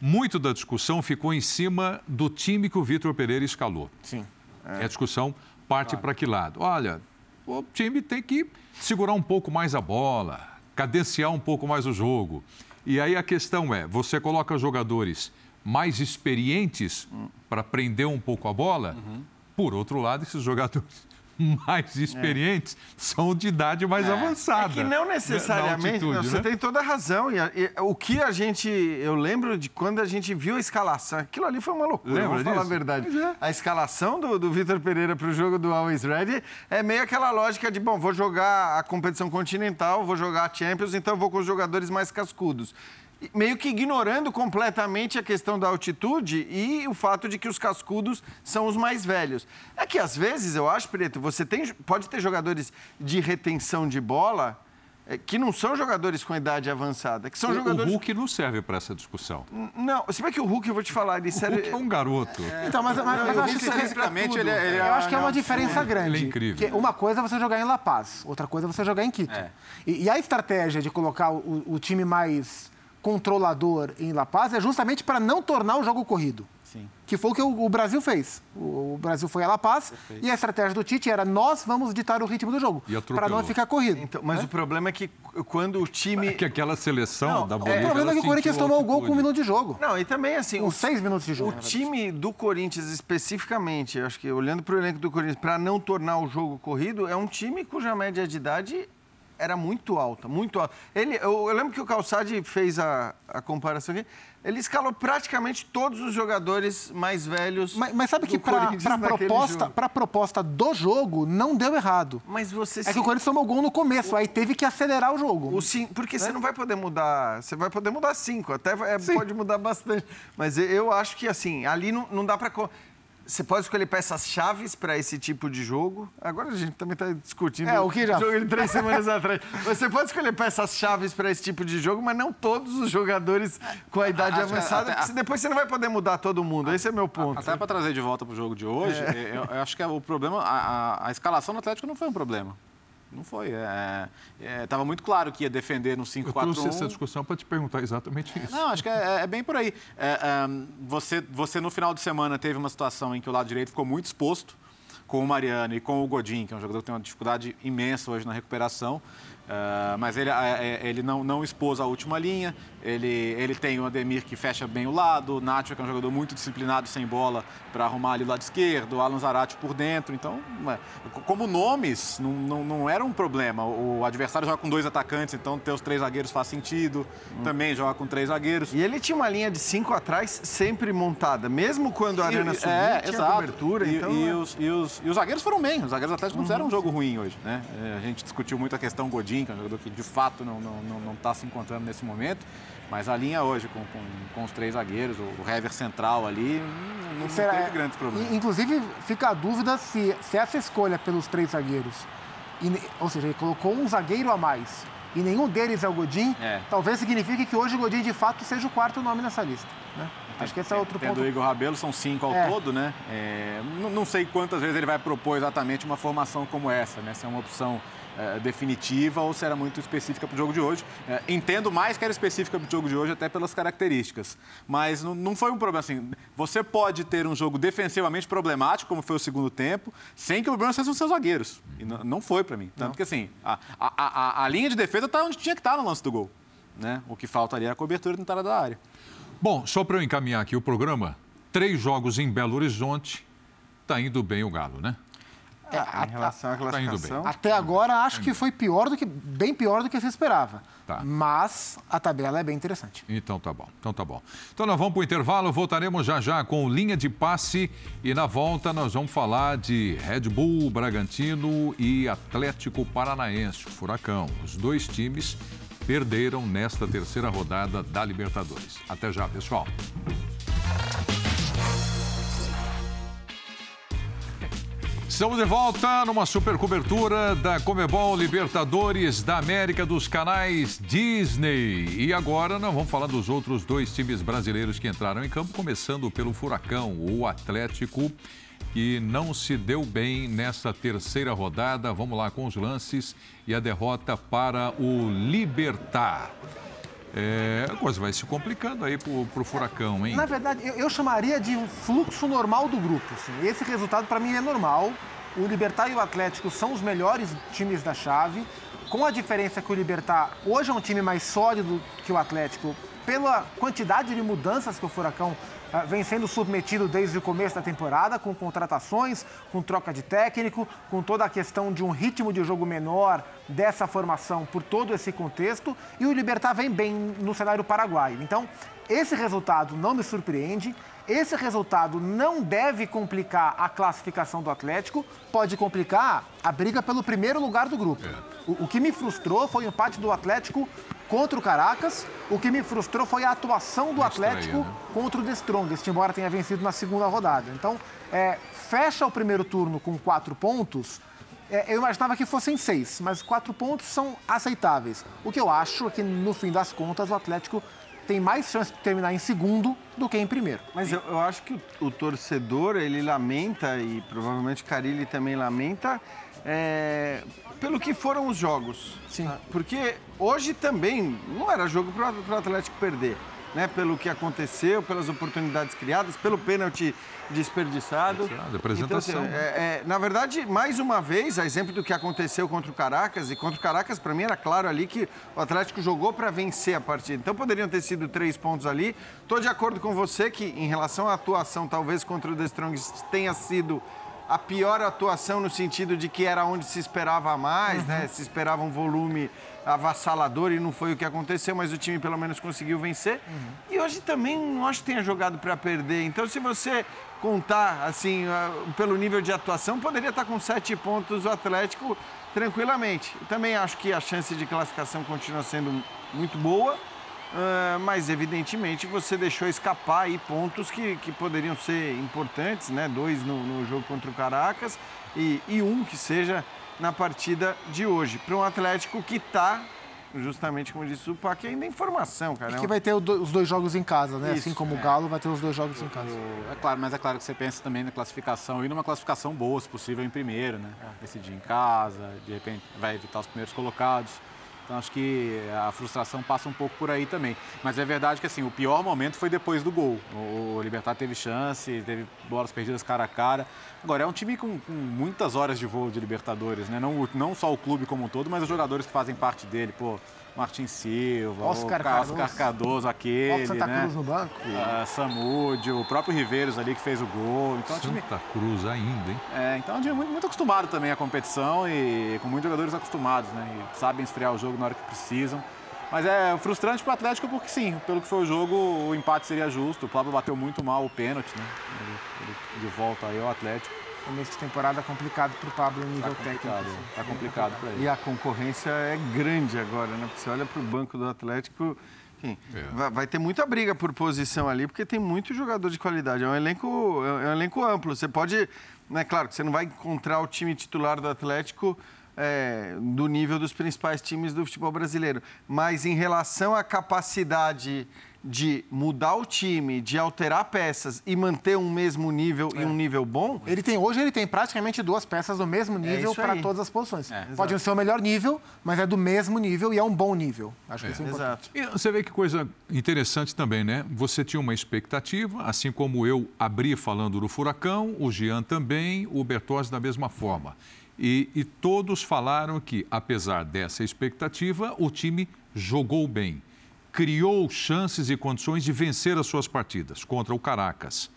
muito da discussão ficou em cima do time que o Vitor Pereira escalou. Sim. É. A discussão parte claro. para que lado? Olha, o time tem que segurar um pouco mais a bola, cadenciar um pouco mais o jogo. E aí a questão é: você coloca jogadores mais experientes hum. para prender um pouco a bola? Uhum. Por outro lado, esses jogadores mais experientes é. são de idade mais é. avançada. É que não necessariamente, altitude, você né? tem toda a razão. E, e, o que a gente, eu lembro de quando a gente viu a escalação, aquilo ali foi uma loucura, Lembra vamos disso? falar a verdade. É. A escalação do, do Vitor Pereira para o jogo do Always Ready é meio aquela lógica de, bom, vou jogar a competição continental, vou jogar a Champions, então vou com os jogadores mais cascudos meio que ignorando completamente a questão da altitude e o fato de que os cascudos são os mais velhos. É que às vezes, eu acho, Preto, você tem, pode ter jogadores de retenção de bola é, que não são jogadores com idade avançada, que são o, jogadores... O Hulk não serve para essa discussão. Não, se bem que o Hulk, eu vou te falar, ele serve... O Hulk é um garoto. É... Então, mas, mas, mas eu acho que fisicamente ele, ele, Eu acho que é uma diferença grande. Ele é incrível. uma coisa é você jogar em La Paz, outra coisa é você jogar em Quito. É. E, e, a estratégia de colocar o, o time mais controlador em La Paz é justamente para não tornar o jogo corrido. Sim. Que foi o que o, Brasil fez. O, Brasil foi a La Paz Perfeito. e a estratégia do Tite era nós vamos ditar o ritmo do jogo para não ficar corrido. Então, mas né? o problema é que quando o time. É que aquela seleção não, da Bolívia. O problema é que o Corinthians tomou o gol com um minuto de jogo. Não, e também assim. Com seis minutos de jogo. O time do Corinthians especificamente, acho que olhando para o elenco do Corinthians, para não tornar o jogo corrido, é um time cuja média de idade era muito alta, muito alta. Ele, eu, eu lembro que o Calçade fez a, a comparação aqui. Ele escalou praticamente todos os jogadores mais velhos. Mas, mas sabe que para a proposta, proposta do jogo não deu errado. Mas você É que o Corinthians tomou gol no começo, o... aí teve que acelerar o jogo. O sim, porque é? você não vai poder mudar. Você vai poder mudar cinco, até é, pode mudar bastante. Mas eu acho que assim, ali não, não dá para. Você pode escolher peças-chaves para esse tipo de jogo. Agora a gente também está discutindo é, o que já... jogo de três semanas atrás. Você pode escolher peças-chaves para esse tipo de jogo, mas não todos os jogadores com a idade avançada. Até, depois você não vai poder mudar todo mundo. Esse é meu ponto. Até para trazer de volta para o jogo de hoje, é. eu, eu, acho que é o problema, a, a, a escalação do Atlético não foi um problema. Não foi. Estava é, é, muito claro que ia defender no 5-4-1. Eu trouxe essa discussão para te perguntar exatamente isso. Não, acho que é, é bem por aí. É, você, você, no final de semana, teve uma situação em que o lado direito ficou muito exposto com o Mariano e com o Godin, que é um jogador que tem uma dificuldade imensa hoje na recuperação. Uh, mas ele, ele não, não expôs a última linha. Ele, ele tem o Ademir que fecha bem o lado, o Nacho, que é um jogador muito disciplinado sem bola para arrumar ali o lado esquerdo, o Alan Zarate por dentro. Então, como nomes, não, não, não, era um problema. O adversário joga com dois atacantes, então ter os três zagueiros faz sentido. Hum. Também joga com três zagueiros. E ele tinha uma linha de cinco atrás sempre montada, mesmo quando a Arena subiu, é, tinha exato. cobertura. E, então, e, é... os, e, os, e os zagueiros foram bem. Os zagueiros atléticos não fizeram um jogo ruim hoje. Né? É, a gente discutiu muito a questão Godin, que é um jogador que de fato não está não, não, não se encontrando nesse momento. Mas a linha hoje, com, com, com os três zagueiros, o Hever central ali, não, não Será, teve grandes problemas. Inclusive, fica a dúvida se, se essa escolha pelos três zagueiros, e, ou seja, ele colocou um zagueiro a mais e nenhum deles é o Godin, é. talvez signifique que hoje o Godin de fato seja o quarto nome nessa lista. Né? Acho que esse é outro Tendo ponto. o Igor Rabelo, são cinco ao é. todo, né? É, não, não, sei quantas vezes ele vai propor exatamente uma formação como essa, né? Se é uma opção é, definitiva ou se era muito específica para o jogo de hoje. É, entendo mais que era específica para o jogo de hoje, até pelas características. Mas não, não foi um problema assim. Você pode ter um jogo defensivamente problemático, como foi o segundo tempo, sem que o problema seja os seus zagueiros. E não, não foi para mim. Tanto não. que assim, a, a, a, a linha de defesa está onde tinha que estar tá no lance do gol. Né? O que faltaria era a cobertura de entrada da área. Bom, só para eu encaminhar aqui o programa, três jogos em Belo Horizonte, está indo bem o Galo, né? É, em relação à tá classificação. Tá Até agora acho que foi pior do que bem pior do que se esperava. Tá. Mas a tabela é bem interessante. Então tá bom. Então tá bom. Então nós vamos para o intervalo, voltaremos já já com linha de passe e na volta nós vamos falar de Red Bull, Bragantino e Atlético Paranaense, o Furacão. Os dois times perderam nesta terceira rodada da Libertadores. Até já, pessoal. Estamos de volta numa super cobertura da Comebol Libertadores da América dos canais Disney. E agora nós vamos falar dos outros dois times brasileiros que entraram em campo, começando pelo Furacão, o Atlético, que não se deu bem nessa terceira rodada. Vamos lá com os lances e a derrota para o Libertar. É, a coisa vai se complicando aí pro, pro Furacão, hein? Na verdade, eu, eu chamaria de um fluxo normal do grupo. Assim. Esse resultado, para mim, é normal. O Libertar e o Atlético são os melhores times da chave, com a diferença que o Libertar hoje é um time mais sólido que o Atlético, pela quantidade de mudanças que o Furacão ah, vem sendo submetido desde o começo da temporada, com contratações, com troca de técnico, com toda a questão de um ritmo de jogo menor dessa formação por todo esse contexto, e o Libertar vem bem no cenário paraguaio. Então, esse resultado não me surpreende. Esse resultado não deve complicar a classificação do Atlético, pode complicar a briga pelo primeiro lugar do grupo. É. O, o, que me frustrou foi o empate do Atlético contra o Caracas. O que me frustrou foi a atuação do Atlético né? contra o The Strongest, embora tenha vencido na segunda rodada. Então, é, fecha o primeiro turno com quatro pontos. É, eu imaginava que fossem seis, mas quatro pontos são aceitáveis. O que eu acho é que, no fim das contas, o Atlético tem mais chance de terminar em segundo do que em primeiro. Mas eu, eu acho que o, o, torcedor, ele lamenta, e provavelmente o Carilli também lamenta, é, pelo que foram os jogos. Sim. Porque hoje também não era jogo para o Atlético perder né, pelo que aconteceu, pelas oportunidades criadas, pelo pênalti desperdiçado. Apresentação. Então, assim, é, é, na verdade, mais uma vez, a exemplo do que aconteceu contra o Caracas, e contra o Caracas, para mim, era claro ali que o Atlético jogou para vencer a partida. Então, poderiam ter sido três pontos ali. Estou de acordo com você que, em relação à atuação, talvez contra o The Strongs tenha sido a pior atuação no sentido de que era onde se esperava mais, né? uhum. né? Se esperava um volume avassalador e não foi o que aconteceu, mas o time pelo menos conseguiu vencer. Uhum. E hoje também não acho que tenha jogado para perder. Então, se você contar assim pelo nível de atuação, poderia estar com sete pontos o Atlético tranquilamente. Também acho que a chance de classificação continua sendo muito boa. Uh, mas evidentemente você deixou escapar aí pontos que, que poderiam ser importantes, né? Dois no, no jogo contra o Caracas e, e um que seja na partida de hoje. Para um Atlético que está, justamente como disse o Pac, ainda em formação, cara. E que vai ter os dois jogos em casa, né? Isso, assim como é. o Galo vai ter os dois jogos em casa. É claro, mas é claro que você pensa também na classificação e numa classificação boa, se possível, em primeiro, né? É. Decidir em casa, de repente vai evitar os primeiros colocados. Então acho que a frustração passa um pouco por aí também. Mas é verdade que assim, o pior momento foi depois do gol. O Libertar teve chance, teve bolas perdidas cara a cara. Agora, é um time com, com muitas horas de voo de Libertadores, né? Não, não só o clube como um todo, mas os jogadores que fazem parte dele. Pô, Martin Silva, Oscar, Cardoso, Oscar Cardoso, aquele, Santa né? Cruz no banco. Uh, Samúdio, o próprio Riveiros ali que fez o gol. Então, Santa time... Cruz ainda, hein? É, então é um time muito, muito, acostumado também à competição e com muitos jogadores acostumados, né? E sabem esfriar o jogo na hora que precisam. Mas é frustrante para o Atlético porque sim, pelo que foi o jogo, o empate seria justo. O Pablo bateu muito mal o pênalti, né? Ele, ele, de volta aí ao Atlético começo de temporada complicado para o Pablo em nível tá técnico. Assim. Tá complicado para ele. E a concorrência é grande agora, né? Porque você olha para o banco do Atlético, enfim, é. vai, vai, ter muita briga por posição ali, porque tem muito jogador de qualidade. É um elenco, é um elenco amplo. Você pode, né? Claro que você não vai encontrar o time titular do Atlético é, do nível dos principais times do futebol brasileiro, mas em relação à capacidade de mudar o time, de alterar peças e manter um mesmo nível é. e um nível bom. Ele tem hoje ele tem praticamente duas peças do mesmo é nível é para todas as posições. É, Pode não ser o melhor nível, mas é do mesmo nível e é um bom nível. Acho que é. isso é importante. E você vê que coisa interessante também, né? Você tinha uma expectativa, assim como eu abri falando do Furacão, o Jean também, o Bertozzi da mesma forma. E, e todos falaram que, apesar dessa expectativa, o time jogou bem criou chances e condições de vencer as suas partidas contra o Caracas.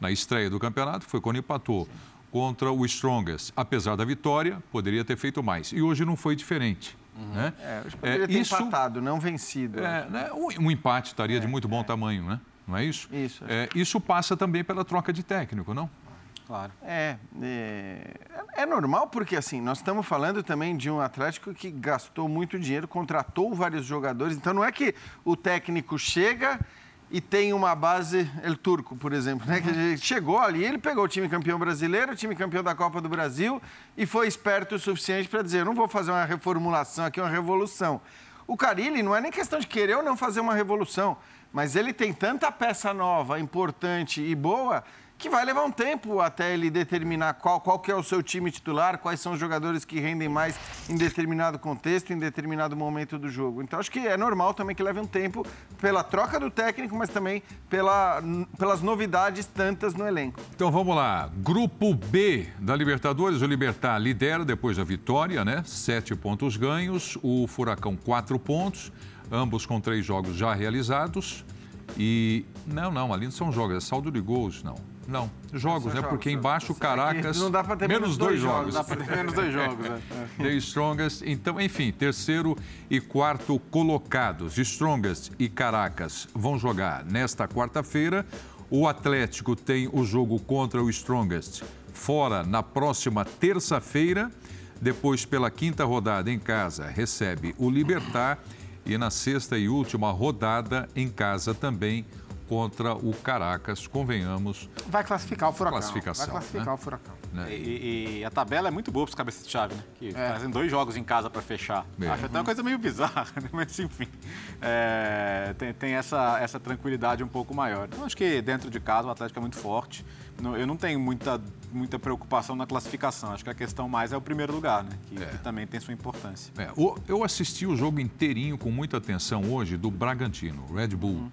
Na estreia do campeonato, foi quando empatou. Sim. Contra o Strongest. Apesar da vitória, poderia ter feito mais. E hoje não foi diferente. Uhum. Né? É, poderia é, ter isso, empatado, não vencido. É, né? um, empate estaria é, de muito bom é. tamanho, né? Não é isso? Isso. É, isso passa também pela troca de técnico, não? Claro. É, é, é, normal porque, assim, nós estamos falando também de um Atlético que gastou muito dinheiro, contratou vários jogadores. Então, não é que o técnico chega e tem uma base, El Turco, por exemplo, né? Que chegou ali, ele pegou o time campeão brasileiro, o time campeão da Copa do Brasil e foi esperto o suficiente para dizer: não vou fazer uma reformulação aqui, uma revolução. O Carilli não é nem questão de querer ou não fazer uma revolução, mas ele tem tanta peça nova, importante e boa que vai levar um tempo até ele determinar qual, qual que é o seu time titular, quais são os jogadores que rendem mais em determinado contexto, em determinado momento do jogo. Então, acho que é normal também que leve um tempo pela troca do técnico, mas também pela, pelas novidades tantas no elenco. Então, vamos lá. Grupo B da Libertadores, o Libertar lidera depois da vitória, né? Sete pontos ganhos, o Furacão quatro pontos, ambos com três jogos já realizados. E não, não, ali não são jogos, é saldo de gols, não. Não, jogos, é porque embaixo Caracas. Não dá para ter menos, menos dois, dois jogos. Dá para ter menos dois jogos. É. The Strongest. Então, enfim, terceiro e quarto colocados. Strongest e Caracas vão jogar nesta quarta-feira. O Atlético tem o jogo contra o Strongest fora na próxima terça-feira. Depois, pela quinta rodada em casa, recebe o Libertar. E na sexta e última rodada em casa também contra o Caracas, convenhamos. Vai classificar o Furacão. Classificação, Vai classificar né? o Furacão. Né? E, e, a tabela é muito boa para os cabeças de chave, né? Que é. fazem dois jogos em casa para fechar. É. Acho até uma coisa meio bizarra, né? mas enfim. É, tem, tem essa, essa tranquilidade um pouco maior. Então, acho que dentro de casa o Atlético é muito forte. Eu não tenho muita, muita preocupação na classificação. Acho que a questão mais é o primeiro lugar, né? Que, é. que também tem sua importância. É, eu assisti o jogo inteirinho com muita atenção hoje do Bragantino, Red Bull. Uhum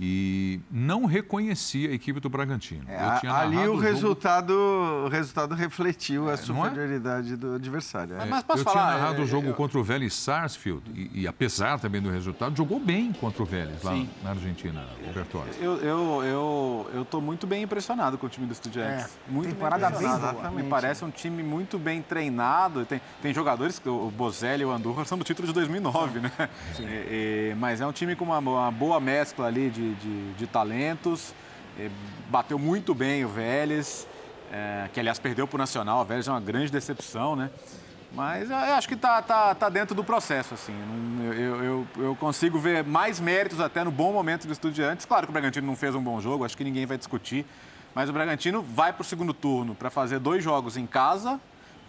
e não reconhecia a equipe do Bragantino. É, ali o, o resultado, o resultado refletiu é, a é? superioridade é? do adversário. É. Mas posso eu falar, tinha narrado o jogo contra o Vélez Sarsfield e, e, apesar também do resultado, jogou bem contra o Vélez lá Sim. na Argentina, o Bertozzi. Eu estou eu, eu, eu muito bem impressionado com o time do Estudiantes. muito temporada bem boa. Me parece um time muito bem treinado. Tem, tem jogadores, o Bozelli e o Andorra são do título de 2009, né? Sim. E, e, mas é um time com uma, uma boa mescla ali de de, de talentos. bateu muito bem o Vélez, é, que aliás perdeu para o Nacional. O Vélez é uma grande decepção, né? Mas eu acho que está tá, tá dentro do processo, assim. Eu, eu, eu, consigo ver mais méritos até no bom momento do Estudiantes. Claro que o Bragantino não fez um bom jogo, acho que ninguém vai discutir. Mas o Bragantino vai para o segundo turno para fazer dois jogos em casa,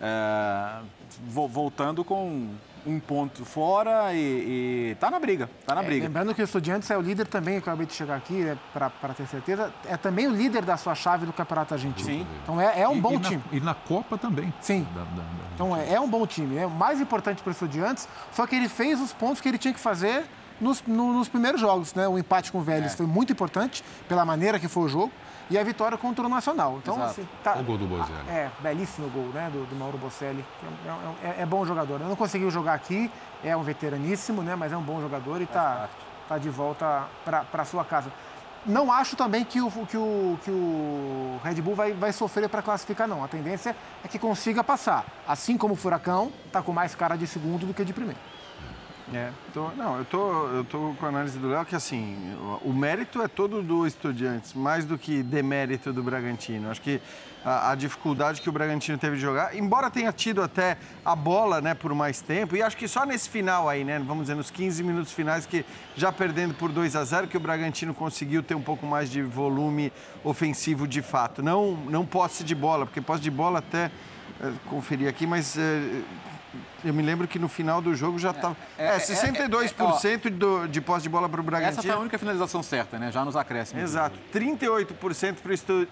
é, voltando com um ponto fora e, está na briga, tá na é, briga. Lembrando que o Estudiantes é o líder também, eu acabei de chegar aqui, é, para ter certeza, é também o líder da sua chave do Campeonato Argentino. Sim. Então é, é um e, bom e time. Na, e na Copa também. Sim. Da, da, da então é, é, um bom time. É, o mais importante para o Estudiantes foi que ele fez os pontos que ele tinha que fazer nos, no, nos primeiros jogos. Né? O empate com o Vélez é. foi muito importante pela maneira que foi o jogo e a vitória contra o Nacional. Então, assim, tá, o gol do Bocelli. É, belíssimo gol né, do, do Mauro Bocelli. É, é, é, bom jogador. Não conseguiu jogar aqui, é um veteraníssimo, né, mas é um bom jogador e está tá de volta para a sua casa. Não acho também que o, que o, que o Red Bull vai, vai sofrer para classificar, não. A tendência é que consiga passar. Assim como o Furacão, está com mais cara de segundo do que de primeiro. É, tô, não, eu tô, eu tô com a análise do Léo que assim, o, o, mérito é todo do Estudiantes, mais do que demérito do Bragantino. Acho que a, a, dificuldade que o Bragantino teve de jogar, embora tenha tido até a bola, né, por mais tempo, e acho que só nesse final aí, né, vamos dizer, nos 15 minutos finais que já perdendo por 2 a 0 que o Bragantino conseguiu ter um pouco mais de volume ofensivo de fato. Não, não posse de bola, porque posse de bola até é, conferir aqui, mas é, eu me lembro que no final do jogo já estava. É, é, 62% é, do, de posse de bola para o Bragantino. Essa foi a única finalização certa, né? Já nos acréscimos. Exato. 38% para o estu,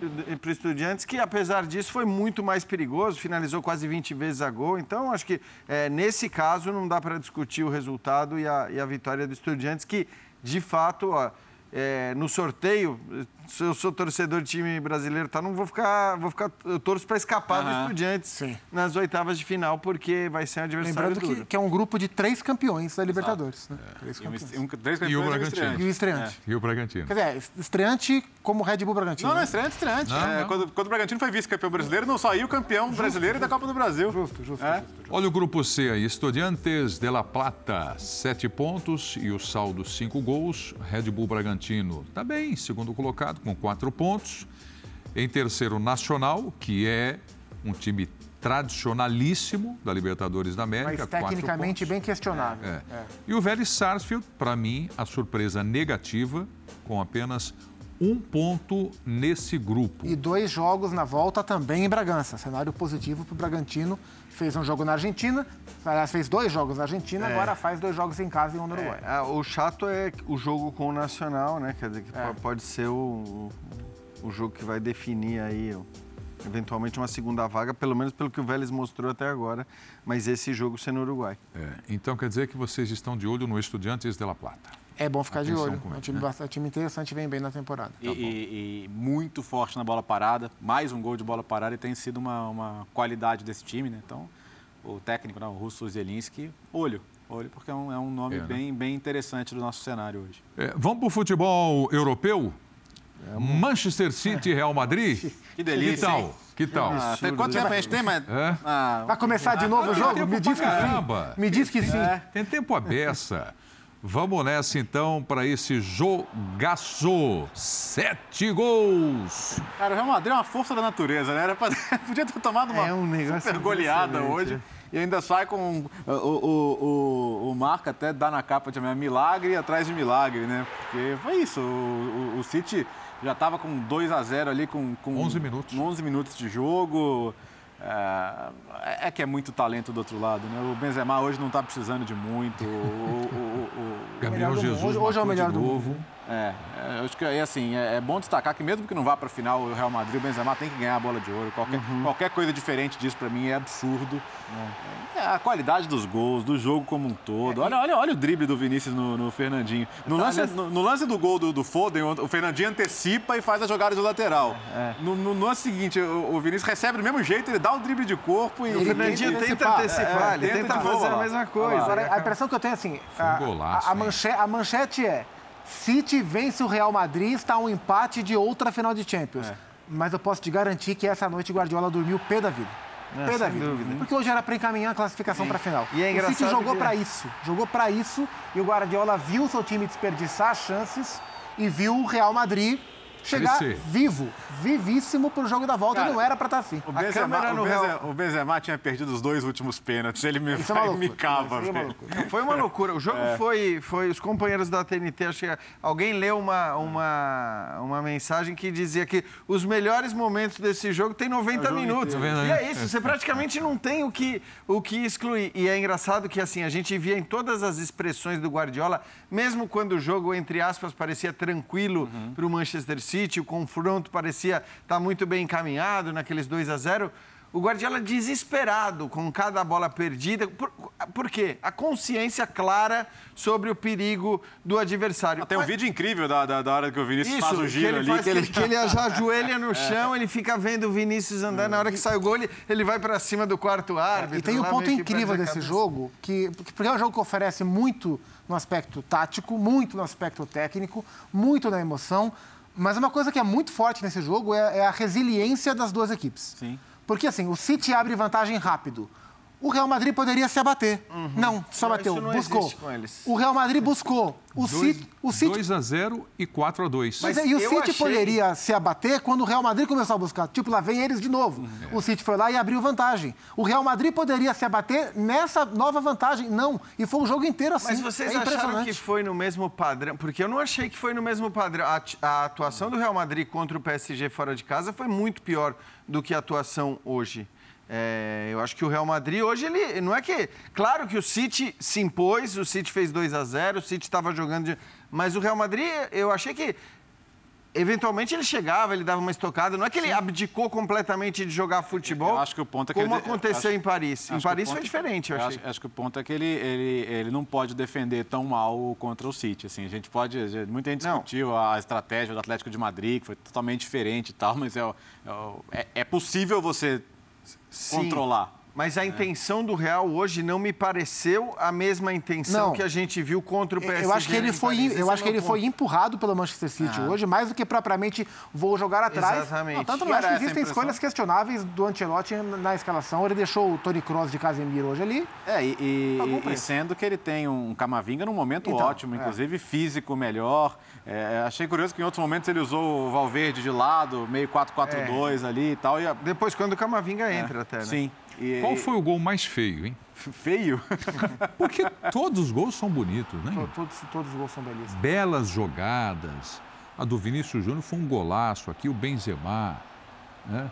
Estudiantes, que apesar disso foi muito mais perigoso, finalizou quase 20 vezes a gol. Então, acho que é, nesse caso não dá para discutir o resultado e a, e a vitória do Estudiantes, que de fato. Ó, é, no sorteio, eu sou torcedor de time brasileiro, tá, não vou ficar, vou ficar, eu torço para escapar uhum. do Estudiantes Sim. nas oitavas de final, porque vai ser um adversário Lembrando duro. Que, que é um grupo de três campeões da Libertadores. Né? É. Três campeões. E, um, três campeões e o Bragantino. E o estreante. É. E o Bragantino. Quer dizer, estreante como Red Bull Bragantino. Não, não, estreante, estreante. Não, é, não. Quando, quando o Bragantino foi vice-campeão brasileiro, não saiu campeão justo, brasileiro justo, da Copa do Brasil. Justo, justo, é. justo, justo. Olha o grupo C aí, Estudiantes de La Plata, sete pontos e o saldo cinco gols. Red Bull Bragantino tá bem, segundo colocado, com quatro pontos. Em terceiro, Nacional, que é um time tradicionalíssimo da Libertadores da América. Mas tecnicamente bem questionável. É. É. E o Vélez Sarsfield, para mim, a surpresa negativa, com apenas um ponto nesse grupo. E dois jogos na volta também em Bragança. Cenário positivo para o Bragantino. Fez um jogo na Argentina, aliás, fez dois jogos na Argentina, é. agora faz dois jogos em casa e um no Uruguai. É, o chato é o jogo com o Nacional, né? Quer dizer, que é. pode ser o, o jogo que vai definir aí eventualmente uma segunda vaga, pelo menos pelo que o Vélez mostrou até agora, mas esse jogo sendo no Uruguai. É, então quer dizer que vocês estão de olho no Estudiantes de La Plata. É bom ficar Atenção de olho. é um time, né? bastante, time interessante, vem bem na temporada. E, tá e, e, muito forte na bola parada, mais um gol de bola parada e tem sido uma, uma qualidade desse time, né? Então, o técnico, né, o Russo Zelinski, olho. Olho, porque é um, é um nome é, né? bem, bem interessante do nosso cenário hoje. É, vamos para o futebol europeu? É, Manchester City e Real Madrid? Que delícia. Que tal? Que tal? Ah, até quanto tempo a gente tem, mas. É? Ah, Vai começar de novo o jogo? Me diz que sim. Me diz que sim. Tem tempo a beça. Vamos nessa então para esse jogaço. Sete gols. Cara, o Real Madrid é uma força da natureza, né? Era pra... Podia ter tomado uma é um super goleada hoje. E ainda sai com o, o, o, o Marca até dá na capa de milagre atrás de milagre, né? Porque foi isso. O, o, o City já estava com 2 a 0 ali com, com 11 minutos. 11 minutos de jogo. É, é, que é muito talento do outro lado, né? O Benzema hoje não está precisando de muito. O, o, o, Gabriel Jesus hoje, hoje é o melhor do novo. É, é, acho que é assim, é, é, bom destacar que mesmo que não vá para a final o Real Madrid, o Benzema tem que ganhar a bola de ouro. Qualquer, uhum. qualquer coisa diferente disso para mim é absurdo. É. a qualidade dos gols, do jogo como um todo. Olha, olha, olha o drible do Vinícius no, no Fernandinho. No lance, no, no, lance do gol do, do Foden, o Fernandinho antecipa e faz a jogada do lateral. É. No, no, lance seguinte, o, o, Vinícius recebe do mesmo jeito, ele dá o drible de corpo e o Fernandinho tenta antecipar. antecipar ele tenta, tenta fazer a mesma coisa. Agora, a impressão que eu tenho é assim, a, golaço, a, a, manchete, a manchete é City vence o Real Madrid, está um empate de outra final de Champions. É. Mas eu posso te garantir que essa noite o Guardiola dormiu pé da vida. É, pé da vida. Dúvida. Porque hoje era para encaminhar a classificação para a final. E é o City jogou que... para isso. Jogou para isso e o Guardiola viu o seu time desperdiçar chances e viu o Real Madrid chegar vivo, vivíssimo pro jogo da volta Cara, não era pra estar tá assim. O Benzema, o, Benzema, o Benzema, tinha perdido os dois últimos pênaltis, ele me, Isso é me cava. É foi uma loucura. O jogo é. foi, foi os companheiros da TNT, acho que alguém leu uma, uma, uma mensagem que dizia que os melhores momentos desse jogo tem 90 minutos. E é isso, você praticamente não tem o que, o que excluir. E é engraçado que assim, a gente via em todas as expressões do Guardiola, mesmo quando o jogo, entre aspas, parecia tranquilo uhum. para o Manchester City, City, o confronto parecia estar tá muito bem encaminhado naqueles 2 a 0 o Guardiola desesperado com cada bola perdida. Por, por quê? A consciência clara sobre o perigo do adversário. tem um Mas... vídeo incrível da, da, da, hora que o Vinícius Isso, faz o giro que ali. que, ele, que ele já ajoelha no é. chão, ele fica vendo o Vinícius andar. Na hora que sai o gol, ele, ele vai para cima do quarto árbitro. E tem um ponto incrível desse jogo, que, porque é um jogo que oferece muito no aspecto tático, muito no aspecto técnico, muito na emoção. Mas uma coisa que é muito forte nesse jogo é, é a resiliência das duas equipes. Sim. Porque assim, o City abre vantagem rápido o Real Madrid poderia se abater. Uhum. Não, só não, bateu, buscou. O Real Madrid buscou. O dois, City, o City 2 a 0 e 4 a 2. Mas, Mas e o City achei... poderia se abater quando o Real Madrid começou a buscar. Tipo, lá vem eles de novo. Uhum. O City foi lá e abriu vantagem. O Real Madrid poderia se abater nessa nova vantagem. Não. E foi o jogo inteiro assim. Mas vocês é acharam que foi no mesmo padrão? Porque eu não achei que foi no mesmo padrão. A, a atuação do Real Madrid contra o PSG fora de casa foi muito pior do que a atuação hoje. É, eu acho que o Real Madrid hoje ele não é que claro que o City se impôs, o City fez 2 a 0, o City estava jogando, de, mas o Real Madrid eu achei que eventualmente ele chegava, ele dava uma estocada. Não é que ele Sim. abdicou completamente de jogar futebol. Eu acho que o ponto é que como ele, aconteceu acho, em Paris. Em Paris foi diferente, eu, eu acho, acho, que o ponto é que ele, ele, ele não pode defender tão mal contra o City. Assim, a gente pode, muita gente discutiu não. a estratégia do Atlético de Madrid, que foi totalmente diferente e tal, mas é, é, é possível você Sim. controlar. Mas a intenção do Real hoje não me pareceu a mesma intenção não. que a gente viu contra o PSG. Eu acho que ele foi, eu acho que ele foi empurrado pelo Manchester City ah. hoje, mais do que propriamente vou jogar atrás. Exatamente. Não, tanto acho que existem escolhas questionáveis do Ancelotti na escalação. Ele deixou o Tony Kroos de Casemiro hoje ali. É, e, e, e sendo que ele tem um Camavinga num momento então, ótimo, é. inclusive é. físico melhor. É, achei curioso que em outros momentos ele usou o Valverde de lado, meio 4-4-2 é. ali e tal. E Depois, quando o Camavinga entra até, né? Sim. E, Qual foi o gol mais feio, hein? Feio? Porque todos os gols são bonitos, né? Todos, todos os gols são belíssimos. Belas jogadas. A do Vinícius Júnior foi um golaço. Aqui o Benzema. Né?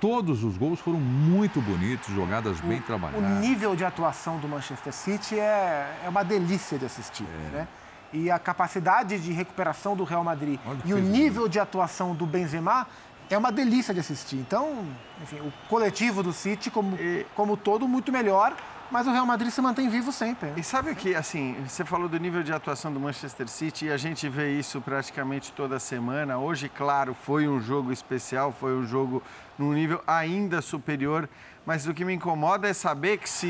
Todos os gols foram muito bonitos, jogadas bem trabalhadas. O nível de atuação do Manchester City é, é uma delícia de assistir. É. Né? E a capacidade de recuperação do Real Madrid e o nível de atuação do Benzema é uma delícia de assistir. Então, enfim, o coletivo do City, como, e... como todo, muito melhor. Mas o Real Madrid se mantém vivo sempre. Né? E sabe que, assim, você falou do nível de atuação do Manchester City e a gente vê isso praticamente toda semana. Hoje, claro, foi um jogo especial, foi um jogo num nível ainda superior. Mas o que me incomoda é saber que se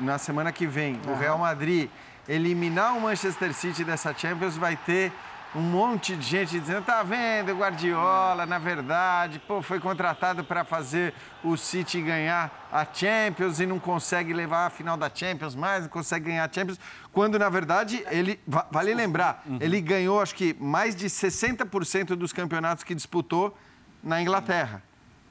na semana que vem uhum. o Real Madrid eliminar o Manchester City dessa Champions, vai ter um monte de gente dizendo, tá vendo, Guardiola, na verdade, pô, foi contratado para fazer o City ganhar a Champions e não consegue levar a final da Champions mais, não consegue ganhar a Champions, quando na verdade ele, vale lembrar, uhum. ele ganhou acho que mais de 60% dos campeonatos que disputou na Inglaterra.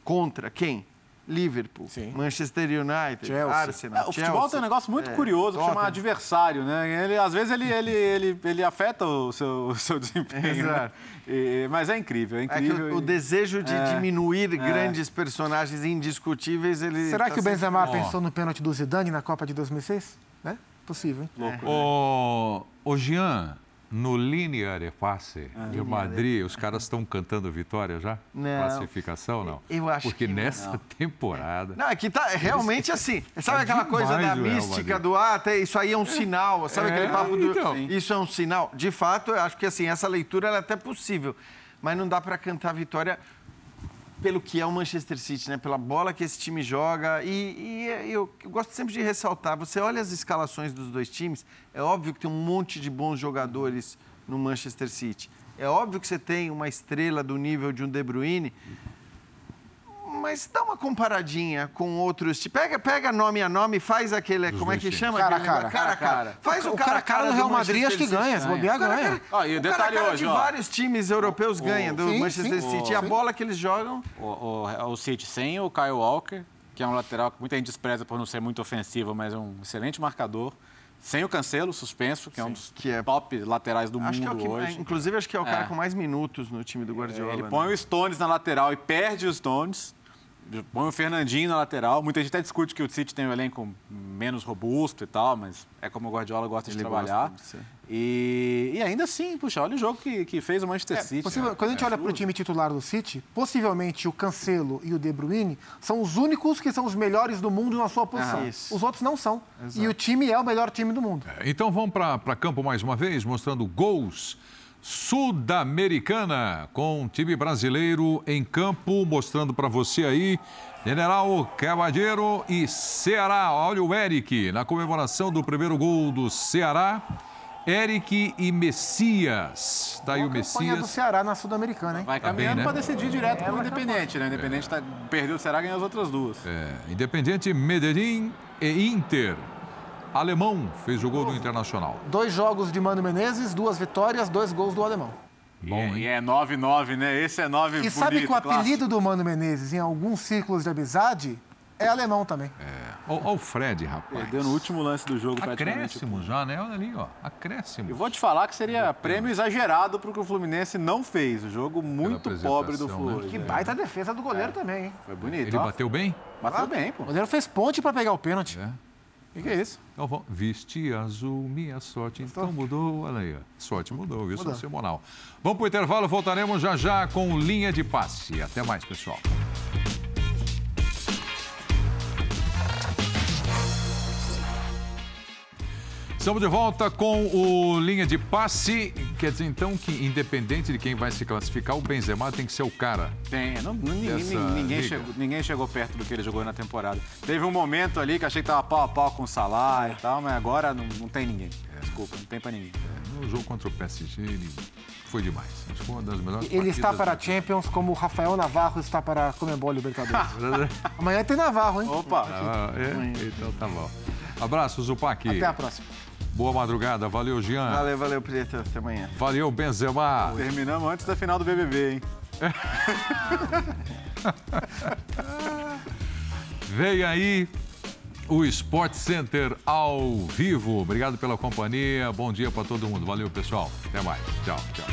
Contra quem? Liverpool, Sim. Manchester United, Chelsea. Arsenal. É, o futebol Chelsea. tem um negócio muito é, curioso que chama adversário, né? Ele, às vezes ele, ele, ele, ele afeta o seu, o seu desempenho. Né? E, mas é incrível, é incrível. É o, o, desejo de é, diminuir é. grandes personagens indiscutíveis, ele. Será tá que o Benzema pensou no pênalti do Zidane na Copa de 2006? Né? Possível, hein? Louco, Ô, né? Jean, no Linear e Passe ah, de Madrid, os caras estão cantando vitória já? Não. Classificação, não? Eu acho Porque que nessa não. temporada... Não, é que tá realmente assim. Sabe é aquela coisa da mística do, ah, até isso aí é um sinal. Sabe é, aquele papo do, então. isso é um sinal? De fato, eu acho que assim, essa leitura é até possível. Mas não dá para cantar vitória pelo que é o Manchester City, né? pela bola que esse time joga. E, e eu, eu, gosto sempre de ressaltar: você olha as escalações dos dois times, é óbvio que tem um monte de bons jogadores no Manchester City. É óbvio que você tem uma estrela do nível de um De Bruyne, mas dá uma comparadinha com outros. Pega, pega nome a nome, faz aquele. Dos como é que chama? Cara a cara. cara, cara. Faz o, o cara a cara, do Real Madrid, acho que ganha. Se bobear, ganha. Ó, e o detalhe cara, hoje, de ó. vários times europeus ganham do sim, Manchester sim, City. e a bola que eles jogam. O, City sem o Kyle Walker, que é um lateral que muita gente despreza por não ser muito ofensivo, mas é um excelente marcador. Sem o Cancelo, suspenso, que Sim, é um dos que é... top laterais do acho mundo é que, hoje. Inclusive, acho que é o cara é. com mais minutos no time do Guardiola. Ele põe né? o Stones na lateral e perde os Stones. Põe o Fernandinho na lateral. Muita gente até discute que o City tem um elenco menos robusto e tal, mas é como o Guardiola gosta Ele de trabalhar. Gosta de e, e, ainda assim, puxa, olha o jogo que, que fez o Manchester é, City. Possível, né? quando a gente é olha para o time titular do City, possivelmente o Cancelo e o De Bruyne são os únicos que são os melhores do mundo na sua posição. Ah, os outros não são. Exato. E o time é o melhor time do mundo. É, então vamos para campo mais uma vez, mostrando gols Sudamericana, com o time brasileiro em campo, mostrando para você aí. General Cavalheiro e Ceará. Olha o Eric na comemoração do primeiro gol do Ceará. Eric e Messias. Tá aí o Messias. do Ceará na Sul-Americana, hein? Vai tá caminhando tá né? para decidir direto é, com o Independente, né? Independente é. tá, perdeu o Ceará ganhou as outras duas. É, Independente, Medellín e Inter. Alemão fez o gol do Internacional. Dois jogos de Mano Menezes, duas vitórias, dois gols do Alemão. Bom, e é 9-9, né? Esse é 9 E bonito, sabe que o apelido clássico. do Mano Menezes, em alguns círculos de amizade, é alemão também. É. Olha o Fred, rapaz. Perdeu no último lance do jogo, Acréscimo já, né? Olha ali, ó. Acréscimo. Eu vou te falar que seria prêmio exagerado para o que o Fluminense não fez. O jogo muito pobre do Fluminense. Né? Que baita defesa do goleiro é. também, hein? Foi bonito. Ele ó. bateu bem? Mas tudo bem, pô. O goleiro fez ponte para pegar o pênalti. É. O que, é isso? Então, vamos. Vesti azul, minha sorte. Então mudou, olha aí. Sorte mudou, isso é Mudou. semanal. Vamos para o intervalo, voltaremos já já com linha de passe. Até mais, pessoal. Estamos de volta com o linha de passe. Quer dizer, então, que independente de quem vai se classificar, o Benzema tem que ser o cara. Tem, não, não- ninguém, ninguém chegou, ninguém chegou perto do que ele jogou na temporada. Teve um momento ali que achei que tava pau a pau com o Salah e tal, mas agora não, não tem ninguém. Desculpa, não tem pra ninguém. No jogo contra o PSG, ele foi demais. Acho que foi uma das melhores Ele está para a Champions como o Rafael Navarro está para a Comembol Libertadores. Amanhã tem Navarro, hein? Opa! Ah, é? Então tá bom. Abraço, Zupac. Até a próxima. Boa madrugada. Valeu, Jean. Valeu, valeu, Preto. Até amanhã. Valeu, Benzema. Terminamos antes da final do BBB, hein? Vem aí o Sport Center ao vivo. Obrigado pela companhia. Bom dia para todo mundo. Valeu, pessoal. Até mais. Tchau, tchau.